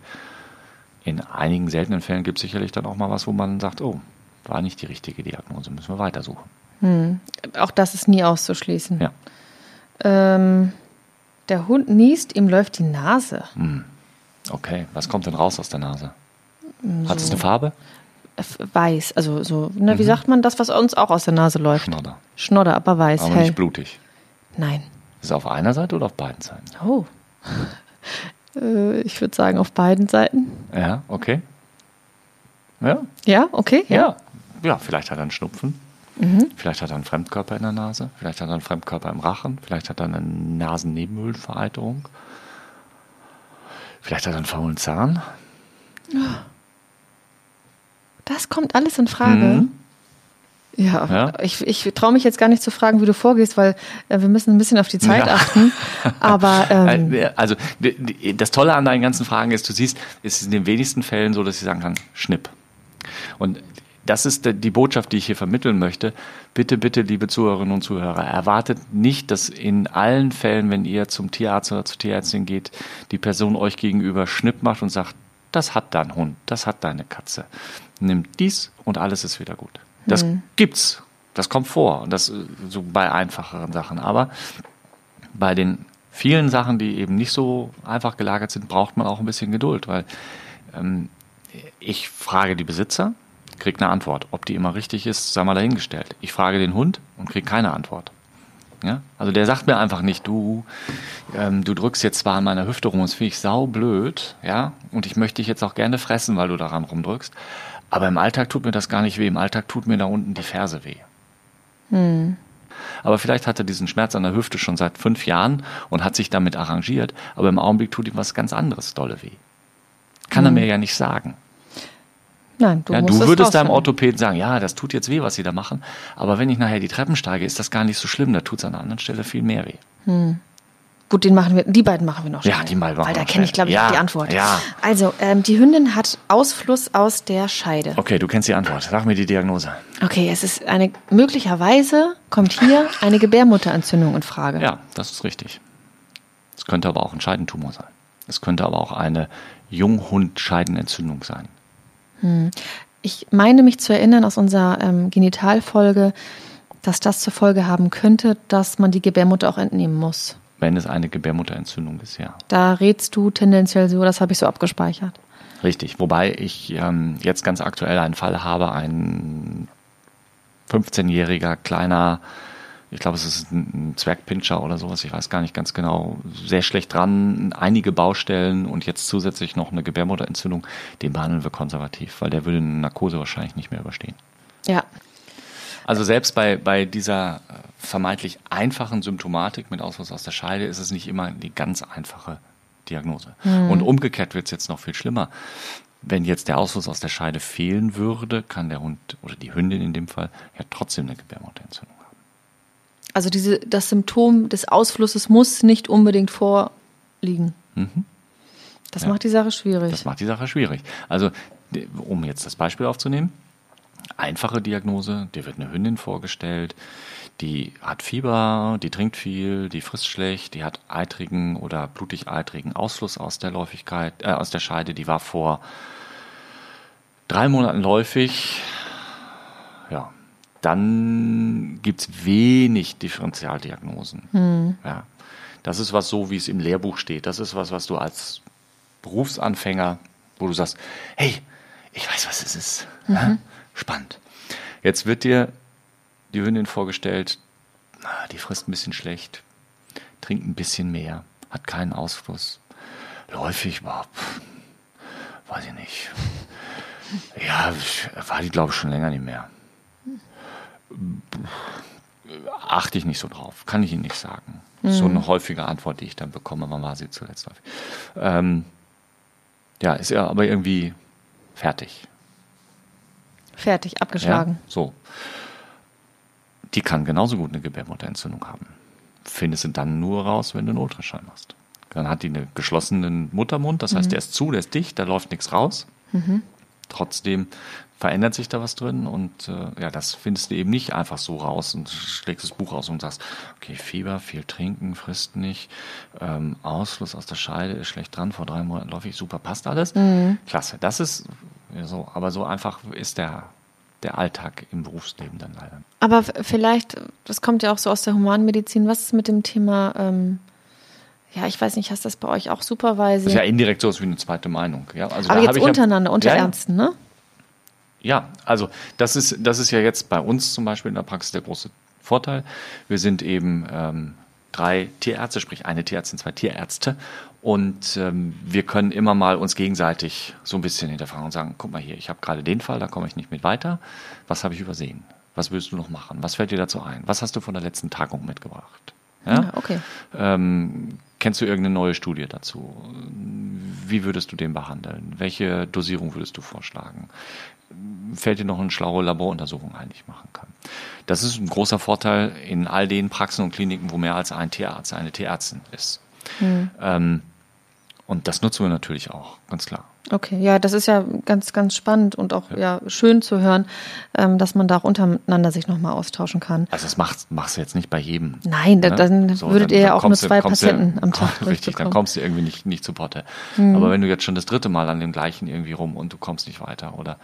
In einigen seltenen Fällen gibt es sicherlich dann auch mal was, wo man sagt, oh, war nicht die richtige Diagnose, müssen wir weitersuchen. Hm. Auch das ist nie auszuschließen. Ja. Ähm, der Hund niest, ihm läuft die Nase. Hm. Okay, was kommt denn raus aus der Nase? So. Hat es eine Farbe? Weiß. Also so, ne, mhm. wie sagt man das, was uns auch aus der Nase läuft? Schnodder. Schnodder, aber weiß. Aber hell. nicht blutig. Nein. Ist es auf einer Seite oder auf beiden Seiten? Oh. Äh, ich würde sagen auf beiden Seiten. Ja, okay. Ja? Ja, okay. Ja, ja, ja vielleicht hat er einen Schnupfen. Mhm. Vielleicht hat er einen Fremdkörper in der Nase. Vielleicht hat er einen Fremdkörper im Rachen. Vielleicht hat er eine Nasennebenhöhlenvereiterung. Vielleicht hat er einen faulen Zahn. Oh. Das kommt alles in Frage. Mhm. Ja, ja? ich, ich traue mich jetzt gar nicht zu fragen, wie du vorgehst, weil äh, wir müssen ein bisschen auf die Zeit ja. achten. Aber ähm, also das Tolle an deinen ganzen Fragen ist, du siehst, es ist in den wenigsten Fällen so, dass ich sagen kann, Schnipp. Und das ist die Botschaft, die ich hier vermitteln möchte. Bitte, bitte, liebe Zuhörerinnen und Zuhörer, erwartet nicht, dass in allen Fällen, wenn ihr zum Tierarzt oder zur Tierärztin geht, die Person euch gegenüber Schnipp macht und sagt, das hat dein Hund, das hat deine Katze. Nimm dies und alles ist wieder gut. Das mhm. gibt's. Das kommt vor. Und das so bei einfacheren Sachen. Aber bei den vielen Sachen, die eben nicht so einfach gelagert sind, braucht man auch ein bisschen Geduld, weil ähm, ich frage die Besitzer, kriege eine Antwort. Ob die immer richtig ist, sei mal dahingestellt. Ich frage den Hund und kriege keine Antwort. Ja? Also der sagt mir einfach nicht, du, ähm, du drückst jetzt zwar an meiner Hüfte rum, das finde ich saublöd, ja, und ich möchte dich jetzt auch gerne fressen, weil du daran rumdrückst. Aber im Alltag tut mir das gar nicht weh. Im Alltag tut mir da unten die Ferse weh. Hm. Aber vielleicht hat er diesen Schmerz an der Hüfte schon seit fünf Jahren und hat sich damit arrangiert. Aber im Augenblick tut ihm was ganz anderes dolle weh. Kann hm. er mir ja nicht sagen. Nein, du, ja, du würdest deinem Orthopäden sagen, ja, das tut jetzt weh, was sie da machen. Aber wenn ich nachher die Treppen steige, ist das gar nicht so schlimm. Da tut es an einer anderen Stelle viel mehr weh. Hm. Gut, den machen wir, die beiden machen wir noch schnell. Ja, die beiden machen Weil da kenne ich, glaube ich, ja, die Antwort. Ja. Also, ähm, die Hündin hat Ausfluss aus der Scheide. Okay, du kennst die Antwort. Sag mir die Diagnose. Okay, es ist eine, möglicherweise kommt hier eine Gebärmutterentzündung in Frage. Ja, das ist richtig. Es könnte aber auch ein Scheidentumor sein. Es könnte aber auch eine Junghund-Scheidenentzündung sein. Hm. Ich meine mich zu erinnern aus unserer ähm, Genitalfolge, dass das zur Folge haben könnte, dass man die Gebärmutter auch entnehmen muss. Wenn es eine Gebärmutterentzündung ist, ja. Da rätst du tendenziell so, das habe ich so abgespeichert. Richtig, wobei ich ähm, jetzt ganz aktuell einen Fall habe, ein 15-jähriger kleiner, ich glaube, es ist ein Zwergpinscher oder sowas, ich weiß gar nicht ganz genau, sehr schlecht dran, einige Baustellen und jetzt zusätzlich noch eine Gebärmutterentzündung, den behandeln wir konservativ, weil der würde eine Narkose wahrscheinlich nicht mehr überstehen. Ja, also selbst bei, bei dieser äh, vermeintlich einfachen Symptomatik mit Ausfluss aus der Scheide ist es nicht immer die ganz einfache Diagnose. Mhm. Und umgekehrt wird es jetzt noch viel schlimmer. Wenn jetzt der Ausfluss aus der Scheide fehlen würde, kann der Hund oder die Hündin in dem Fall ja trotzdem eine Gebärmutterentzündung haben. Also diese, das Symptom des Ausflusses muss nicht unbedingt vorliegen. Mhm. Das ja. macht die Sache schwierig. Das macht die Sache schwierig. Also, um jetzt das Beispiel aufzunehmen, einfache Diagnose. Dir wird eine Hündin vorgestellt, die hat Fieber, die trinkt viel, die frisst schlecht, die hat eitrigen oder blutig-eitrigen Ausfluss aus der Läufigkeit, äh, aus der Scheide. Die war vor drei Monaten läufig. Ja, dann gibt's wenig Differentialdiagnosen. Mhm. Ja, das ist was so, wie es im Lehrbuch steht. Das ist was, was du als Berufsanfänger, wo du sagst, hey, ich weiß, was es ist. Mhm. Spannend. Jetzt wird dir die Hündin vorgestellt, die frisst ein bisschen schlecht, trinkt ein bisschen mehr, hat keinen Ausfluss. Läufig war, weiß ich nicht. Ja, war die, glaube ich, schon länger nicht mehr. Achte ich nicht so drauf, kann ich Ihnen nicht sagen. Mhm. So eine häufige Antwort, die ich dann bekomme, wann war sie zuletzt läufig. Ähm, ja, ist ja aber irgendwie fertig. Fertig, abgeschlagen. Ja, so. Die kann genauso gut eine Gebärmutterentzündung haben. Findest du dann nur raus, wenn du einen Ultraschall machst. Dann hat die einen geschlossenen Muttermund, das heißt, mhm. der ist zu, der ist dicht, da läuft nichts raus. Mhm. Trotzdem verändert sich da was drin und äh, ja, das findest du eben nicht einfach so raus und schlägst das Buch aus und sagst, okay, Fieber, viel trinken, frisst nicht, ähm, Ausfluss aus der Scheide ist schlecht dran, vor drei Monaten läuft ich, super, passt alles. Mhm. Klasse, das ist so, aber so einfach ist der, der Alltag im Berufsleben dann leider. Aber vielleicht, das kommt ja auch so aus der Humanmedizin, was ist mit dem Thema, ähm, ja, ich weiß nicht, hast das bei euch auch Supervising? Das ist ja indirekt so wie eine zweite Meinung. Ja, also aber jetzt untereinander, ja, unter Ärzten, ne? Ja, also das ist, das ist ja jetzt bei uns zum Beispiel in der Praxis der große Vorteil. Wir sind eben ähm, drei Tierärzte, sprich eine Tierärztin, zwei Tierärzte. Und ähm, wir können immer mal uns gegenseitig so ein bisschen hinterfragen und sagen, guck mal hier, ich habe gerade den Fall, da komme ich nicht mit weiter. Was habe ich übersehen? Was willst du noch machen? Was fällt dir dazu ein? Was hast du von der letzten Tagung mitgebracht? Ja, okay. Ähm, kennst du irgendeine neue Studie dazu? Wie würdest du den behandeln? Welche Dosierung würdest du vorschlagen? Fällt dir noch eine schlaue Laboruntersuchung ein, die ich machen kann? Das ist ein großer Vorteil in all den Praxen und Kliniken, wo mehr als ein Tierarzt, eine Tierärztin ist. Mhm. Ähm, und das nutzen wir natürlich auch, ganz klar. Okay, ja, das ist ja ganz, ganz spannend und auch ja, ja schön zu hören, ähm, dass man da auch untereinander sich nochmal austauschen kann. Also das machst, machst du jetzt nicht bei jedem. Nein, ne? dann so, würdet dann, ihr ja auch nur zwei Patienten du, am Tag Richtig, dann kommst du irgendwie nicht, nicht zu Potte. Mhm. Aber wenn du jetzt schon das dritte Mal an dem gleichen irgendwie rum und du kommst nicht weiter, oder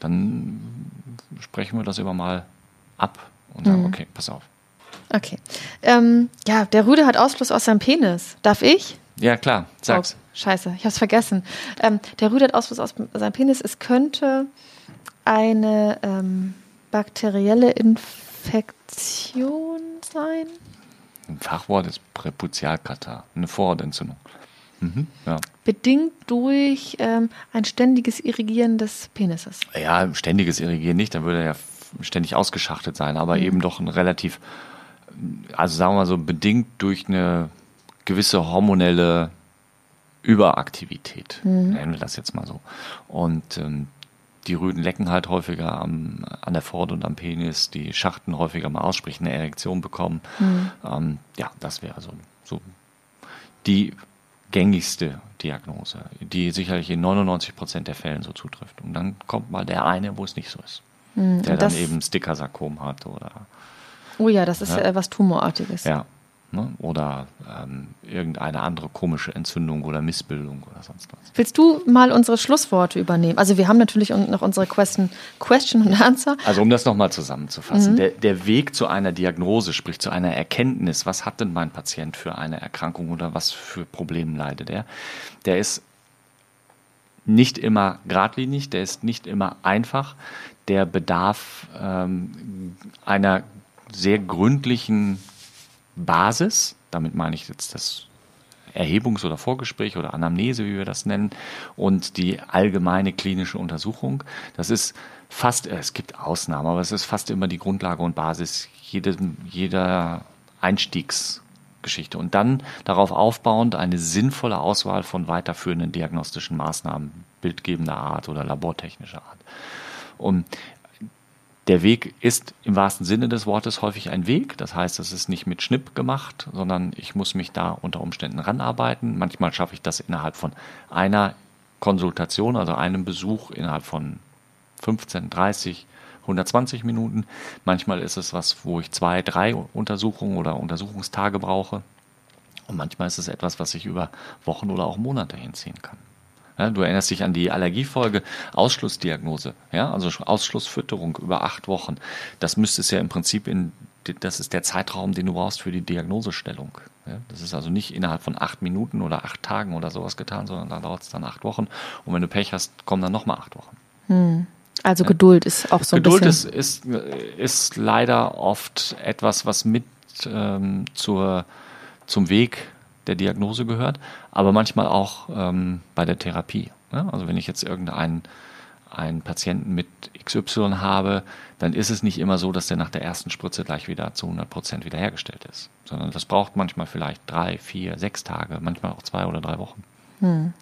dann sprechen wir das immer mal ab und sagen, mhm. okay, pass auf. Okay. Ähm, ja, der Rüde hat Ausfluss aus seinem Penis. Darf ich? Ja, klar, sag's. Oh. Scheiße, ich habe es vergessen. Ähm, der rührt Ausfluss aus seinem Penis. Es könnte eine ähm, bakterielle Infektion sein. Ein Fachwort ist Präputialkatar, eine Vorhautentzündung. Mhm, ja. Bedingt durch ähm, ein ständiges Irrigieren des Penises. Ja, ständiges Irrigieren nicht, dann würde er ja ständig ausgeschachtet sein, aber mhm. eben doch ein relativ, also sagen wir mal so, bedingt durch eine gewisse hormonelle Überaktivität, mhm. nennen wir das jetzt mal so. Und ähm, die Rüden lecken halt häufiger am, an der Vorhaut und am Penis, die Schachten häufiger mal aussprechen, eine Erektion bekommen. Mhm. Ähm, ja, das wäre so, so die gängigste Diagnose, die sicherlich in 99 Prozent der Fällen so zutrifft. Und dann kommt mal der eine, wo es nicht so ist. Mhm. Der dann eben Stickersarkom hat oder. Oh ja, das ist ja, was Tumorartiges. Ja, Ne? Oder ähm, irgendeine andere komische Entzündung oder Missbildung oder sonst was. Willst du mal unsere Schlussworte übernehmen? Also wir haben natürlich noch unsere Question, Question und Answer. Also um das nochmal zusammenzufassen. Mhm. Der, der Weg zu einer Diagnose, sprich zu einer Erkenntnis, was hat denn mein Patient für eine Erkrankung oder was für Probleme leidet er, der ist nicht immer geradlinig, der ist nicht immer einfach, der bedarf ähm, einer sehr gründlichen Basis, damit meine ich jetzt das Erhebungs- oder Vorgespräch oder Anamnese, wie wir das nennen, und die allgemeine klinische Untersuchung. Das ist fast, es gibt Ausnahmen, aber es ist fast immer die Grundlage und Basis jede, jeder Einstiegsgeschichte. Und dann darauf aufbauend eine sinnvolle Auswahl von weiterführenden diagnostischen Maßnahmen bildgebender Art oder labortechnischer Art. Und der Weg ist im wahrsten Sinne des Wortes häufig ein Weg. Das heißt, es ist nicht mit Schnipp gemacht, sondern ich muss mich da unter Umständen ranarbeiten. Manchmal schaffe ich das innerhalb von einer Konsultation, also einem Besuch innerhalb von 15, 30, 120 Minuten. Manchmal ist es was, wo ich zwei, drei Untersuchungen oder Untersuchungstage brauche. Und manchmal ist es etwas, was ich über Wochen oder auch Monate hinziehen kann. Ja, du erinnerst dich an die Allergiefolge, Ausschlussdiagnose, ja, also Ausschlussfütterung über acht Wochen. Das müsste es ja im Prinzip in, das ist der Zeitraum, den du brauchst für die Diagnosestellung. Ja, das ist also nicht innerhalb von acht Minuten oder acht Tagen oder sowas getan, sondern da dauert es dann acht Wochen. Und wenn du Pech hast, kommen dann nochmal acht Wochen. Hm. Also. Geduld ist auch so ein Geduld bisschen. Geduld ist, ist, ist leider oft etwas, was mit ähm, zur, zum Weg der Diagnose gehört, aber manchmal auch ähm, bei der Therapie. Ne? Also wenn ich jetzt irgendeinen einen Patienten mit XY habe, dann ist es nicht immer so, dass der nach der ersten Spritze gleich wieder zu 100 Prozent wiederhergestellt ist, sondern das braucht manchmal vielleicht drei, vier, sechs Tage, manchmal auch zwei oder drei Wochen. Hm.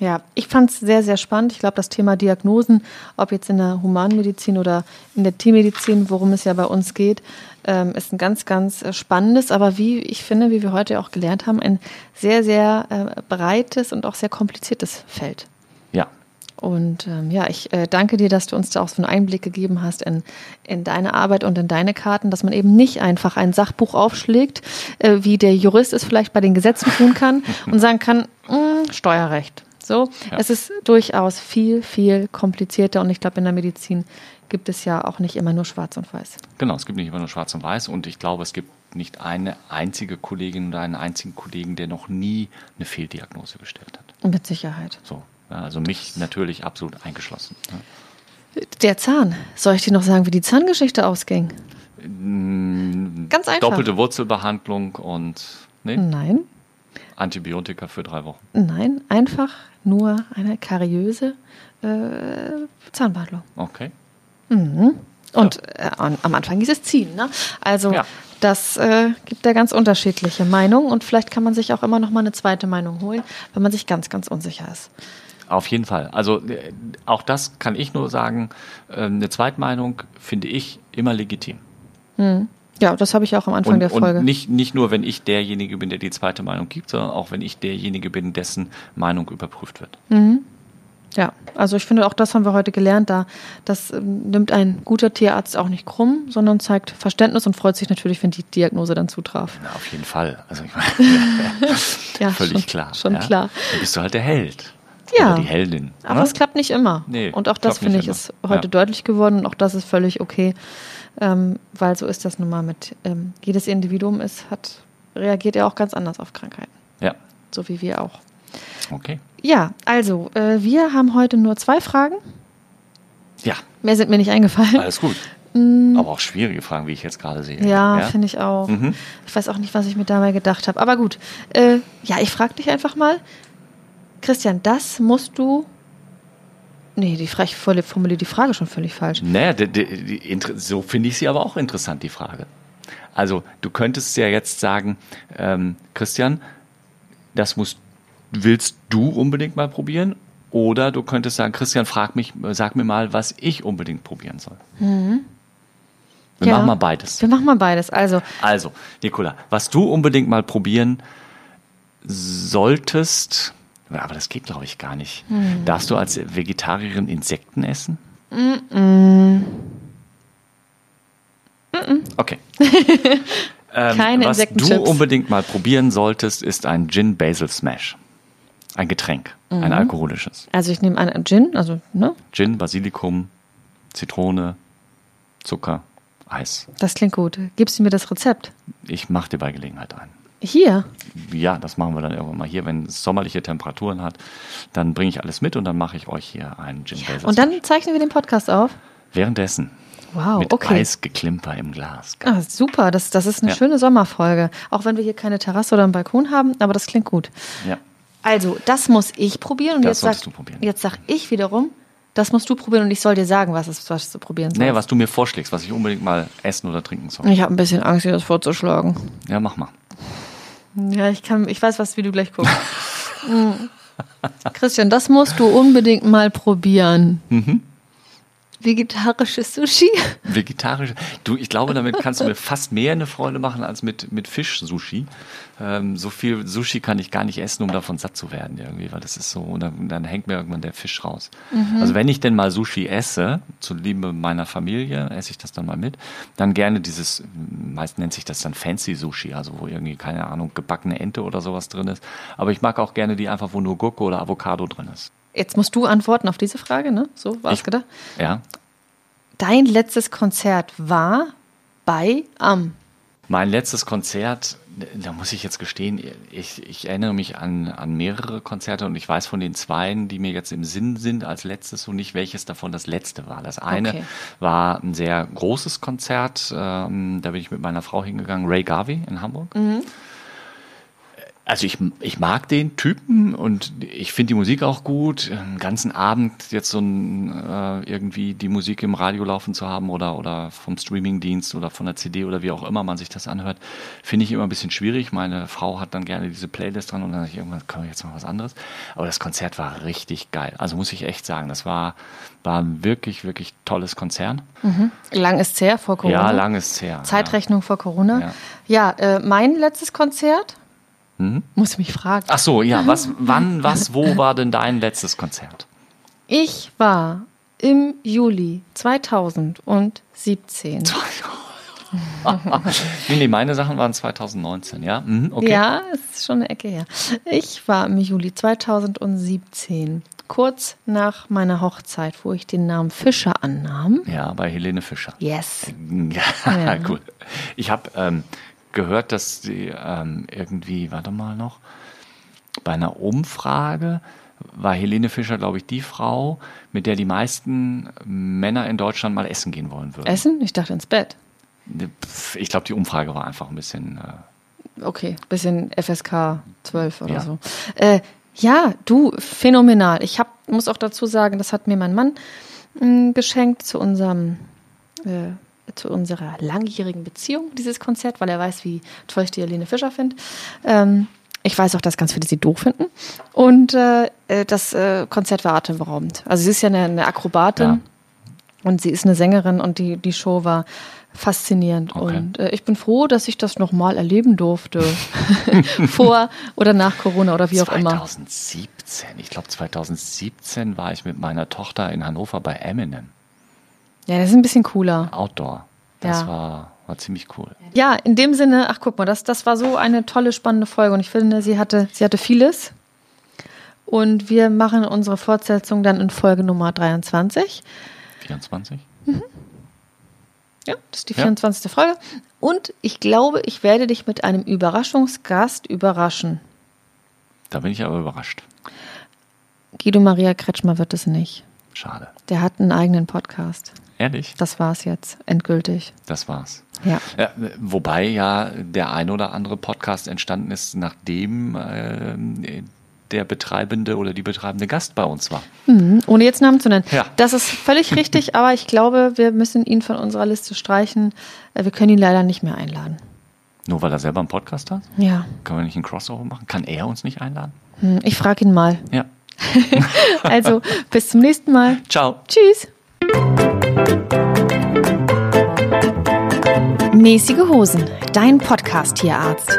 Ja, ich fand es sehr, sehr spannend. Ich glaube, das Thema Diagnosen, ob jetzt in der Humanmedizin oder in der Tiermedizin, worum es ja bei uns geht, ähm, ist ein ganz, ganz äh, spannendes, aber wie ich finde, wie wir heute auch gelernt haben, ein sehr, sehr äh, breites und auch sehr kompliziertes Feld. Ja. Und ähm, ja, ich äh, danke dir, dass du uns da auch so einen Einblick gegeben hast in, in deine Arbeit und in deine Karten, dass man eben nicht einfach ein Sachbuch aufschlägt, äh, wie der Jurist es vielleicht bei den Gesetzen tun kann und sagen kann, mh, hm, Steuerrecht so, ja. es ist durchaus viel, viel komplizierter und ich glaube, in der Medizin gibt es ja auch nicht immer nur schwarz und weiß. Genau, es gibt nicht immer nur schwarz und weiß und ich glaube, es gibt nicht eine einzige Kollegin oder einen einzigen Kollegen, der noch nie eine Fehldiagnose gestellt hat. Mit Sicherheit. So, also mich natürlich absolut eingeschlossen. Der Zahn. Soll ich dir noch sagen, wie die Zahngeschichte ausging? Mm, Ganz einfach. Doppelte Wurzelbehandlung und. Nee? Nein. Antibiotika für drei Wochen. Nein, einfach nur eine kariöse äh, Zahnbehandlung. Okay. Mhm. Und ja. äh, am Anfang hieß es ziehen. Ne? Also ja. das äh, gibt da ganz unterschiedliche Meinungen und vielleicht kann man sich auch immer noch mal eine zweite Meinung holen, wenn man sich ganz, ganz unsicher ist. Auf jeden Fall. Also äh, auch das kann ich nur sagen. Äh, eine Zweitmeinung finde ich immer legitim. Hm. Ja, das habe ich auch am Anfang und, der Folge. Und nicht, nicht nur, wenn ich derjenige bin, der die zweite Meinung gibt, sondern auch, wenn ich derjenige bin, dessen Meinung überprüft wird. Mhm. Ja, also ich finde, auch das haben wir heute gelernt. Da, das ähm, nimmt ein guter Tierarzt auch nicht krumm, sondern zeigt Verständnis und freut sich natürlich, wenn die Diagnose dann zutraf. Na, auf jeden Fall. Also ich meine, ja, völlig schon, klar. Schon ja? klar. Dann bist du halt der Held. Ja. Oder die Heldin. Aber es klappt nicht immer. Nee, und auch das, finde ich, immer. ist heute Ja. deutlich geworden und auch das ist völlig okay. Ähm, weil so ist das nun mal mit ähm, jedes Individuum ist, hat, reagiert ja auch ganz anders auf Krankheiten. Ja, So wie wir auch. okay. Ja, also, äh, wir haben heute nur zwei Fragen. Ja, Mehr sind mir nicht eingefallen. alles gut. Aber auch schwierige Fragen, wie ich jetzt gerade sehe. Mm. Ja, finde ich auch. Mhm. Ich weiß auch nicht, was ich mir dabei gedacht habe. Aber gut. Äh, ja, ich frage dich einfach mal. Christian, das musst du. Nee, die ich formuliere die Frage schon völlig falsch. Naja, die, die, die, so finde ich sie aber auch interessant, die Frage. Also, du könntest ja jetzt sagen, ähm, Christian, das musst, willst du unbedingt mal probieren? Oder du könntest sagen, Christian, frag mich, sag mir mal, was ich unbedingt probieren soll. Wir Mhm. Ja. machen mal beides. Wir machen mal beides. Also, Also, Nicola, was du unbedingt mal probieren solltest, aber das geht, glaube ich, gar nicht. Hm. Darfst du als Vegetarierin Insekten essen? Okay. ähm, Keine was du unbedingt mal probieren solltest, ist ein Gin Basil Smash. Ein Getränk, ein Mhm. alkoholisches. also ich nehme an Gin, also, ne? Gin, Basilikum, Zitrone, Zucker, Eis. Das klingt gut. Gibst du mir das Rezept? Ich mache dir bei Gelegenheit ein. Hier. Ja, das machen wir dann irgendwann mal hier. Wenn es sommerliche Temperaturen hat, dann bringe ich alles mit und dann mache ich euch hier einen Gin Basil Und dann zeichnen wir den Podcast auf. Währenddessen. Wow, mit okay. Eisgeklimper im Glas. Ah, super, das, das ist eine Ja. schöne Sommerfolge. Auch wenn wir hier keine Terrasse oder einen Balkon haben, aber das klingt gut. Ja. Also, das muss ich probieren und Das jetzt sag, solltest du probieren. jetzt sag ich wiederum, das musst du probieren und ich soll dir sagen, was es was du probieren sollst. Nee, was du mir vorschlägst, was ich unbedingt mal essen oder trinken soll. Ich habe ein bisschen Angst, dir das vorzuschlagen. Ja, mach mal. Ja, ich kann, ich weiß, was, wie du gleich guckst. Mm. Christian, das musst du unbedingt mal probieren. Mhm. Vegetarisches Sushi? Vegetarisch. Du, ich glaube, damit kannst du mir fast mehr eine Freude machen als mit, mit Fisch-Sushi. Ähm, so viel Sushi kann ich gar nicht essen, um davon satt zu werden irgendwie, weil das ist so, und dann, dann hängt mir irgendwann der Fisch raus. Also wenn ich denn mal Sushi esse, zu Liebe meiner Familie, esse ich das dann mal mit, dann gerne dieses, meist nennt sich das dann Fancy Sushi, also wo irgendwie, keine Ahnung, gebackene Ente oder sowas drin ist. Aber ich mag auch gerne die einfach, wo nur Gurke oder Avocado drin ist. Jetzt musst du antworten auf diese Frage, ne? So war es gedacht. Ja, Dein letztes Konzert war bei Am. Mein letztes Konzert, da muss ich jetzt gestehen, ich, ich erinnere mich an, an mehrere Konzerte und ich weiß von den zweien, die mir jetzt im Sinn sind, als letztes und nicht welches davon das letzte war. Das eine Okay. war ein sehr großes Konzert, ähm, da bin ich mit meiner Frau hingegangen, Ray Garvey in Hamburg. Also ich, ich mag den Typen und ich finde die Musik auch gut. Den ganzen Abend jetzt so ein, äh, irgendwie die Musik im Radio laufen zu haben oder, oder vom Streamingdienst oder von der CD oder wie auch immer man sich das anhört, finde ich immer ein bisschen schwierig. Meine Frau hat dann gerne diese Playlist dran und dann sage ich irgendwann, können wir jetzt mal was anderes. Aber das Konzert war richtig geil. Also muss ich echt sagen, das war, war ein wirklich, wirklich tolles Konzert. Lang ist her, vor Corona. Ja, lang ist es her. Zeitrechnung vor Corona. Ja. Ja, äh, mein letztes Konzert. Mhm. Muss ich mich fragen. Ach so, ja, was, wann, was, wo war denn dein letztes Konzert? Ich war im Juli 2017. nee, nee, meine Sachen waren 2019, ja? Mhm, okay. Ja, es ist schon eine Ecke her. Ich war im Juli 2017, kurz nach meiner Hochzeit, wo ich den Namen Fischer annahm. Ja, bei Helene Fischer. Yes. Ja, Ja. cool. Ich habe ähm, gehört, dass die ähm, irgendwie, warte mal noch, bei einer Umfrage war Helene Fischer, glaube ich, die Frau, mit der die meisten Männer in Deutschland mal essen gehen wollen würden. Essen? Ich dachte ins Bett. Pff, Ich glaube, die Umfrage war einfach ein bisschen. Äh, Okay, bisschen FSK 12 oder Ja. so. Äh, ja, du, phänomenal. Ich hab, muss auch dazu sagen, das hat mir mein Mann mh, geschenkt zu unserem äh, zu unserer langjährigen Beziehung, dieses Konzert, weil er weiß, wie toll ich die Helene Fischer finde. Ähm, ich weiß auch, dass ganz viele sie doof finden. Und äh, äh, das äh, Konzert war atemberaubend. Also sie ist ja eine, eine Akrobatin ja. und sie ist eine Sängerin und die, die Show war faszinierend. Okay. Und äh, ich bin froh, dass ich das nochmal erleben durfte. Vor oder nach Corona oder wie auch immer. 2017. Ich glaube, 2017 war ich mit meiner Tochter in Hannover bei Eminem. Ja, das ist ein bisschen cooler. Outdoor. Das ja. war, war ziemlich cool. Ja, in dem Sinne, ach guck mal, das, das war so eine tolle, spannende Folge und ich finde, sie hatte, sie hatte vieles. Und wir machen unsere Fortsetzung dann in Folge Nummer 23. 24? Mhm. Ja, das ist die 24. Ja. Folge. Und ich glaube, ich werde dich mit einem Überraschungsgast überraschen. Da bin ich aber überrascht. Guido Maria Kretschmer wird es nicht. Schade. Der hat einen eigenen Podcast. Ehrlich? Das war's jetzt, endgültig. Das war's. Ja. ja. wobei ja der ein oder andere Podcast entstanden ist, nachdem äh, der betreibende oder die betreibende Gast bei uns war. Mhm, ohne jetzt Namen zu nennen. Ja. Das ist völlig richtig, aber ich glaube, wir müssen ihn von unserer Liste streichen. Äh, wir können ihn leider nicht mehr einladen. Nur weil er selber einen Podcast hat? Ja. Können wir nicht einen Crossover machen? Kann er uns nicht einladen? Hm, ich frage ihn mal. Ja. also, bis zum nächsten Mal. Ciao. Tschüss. Mäßige Hosen, dein Podcast-Tierarzt.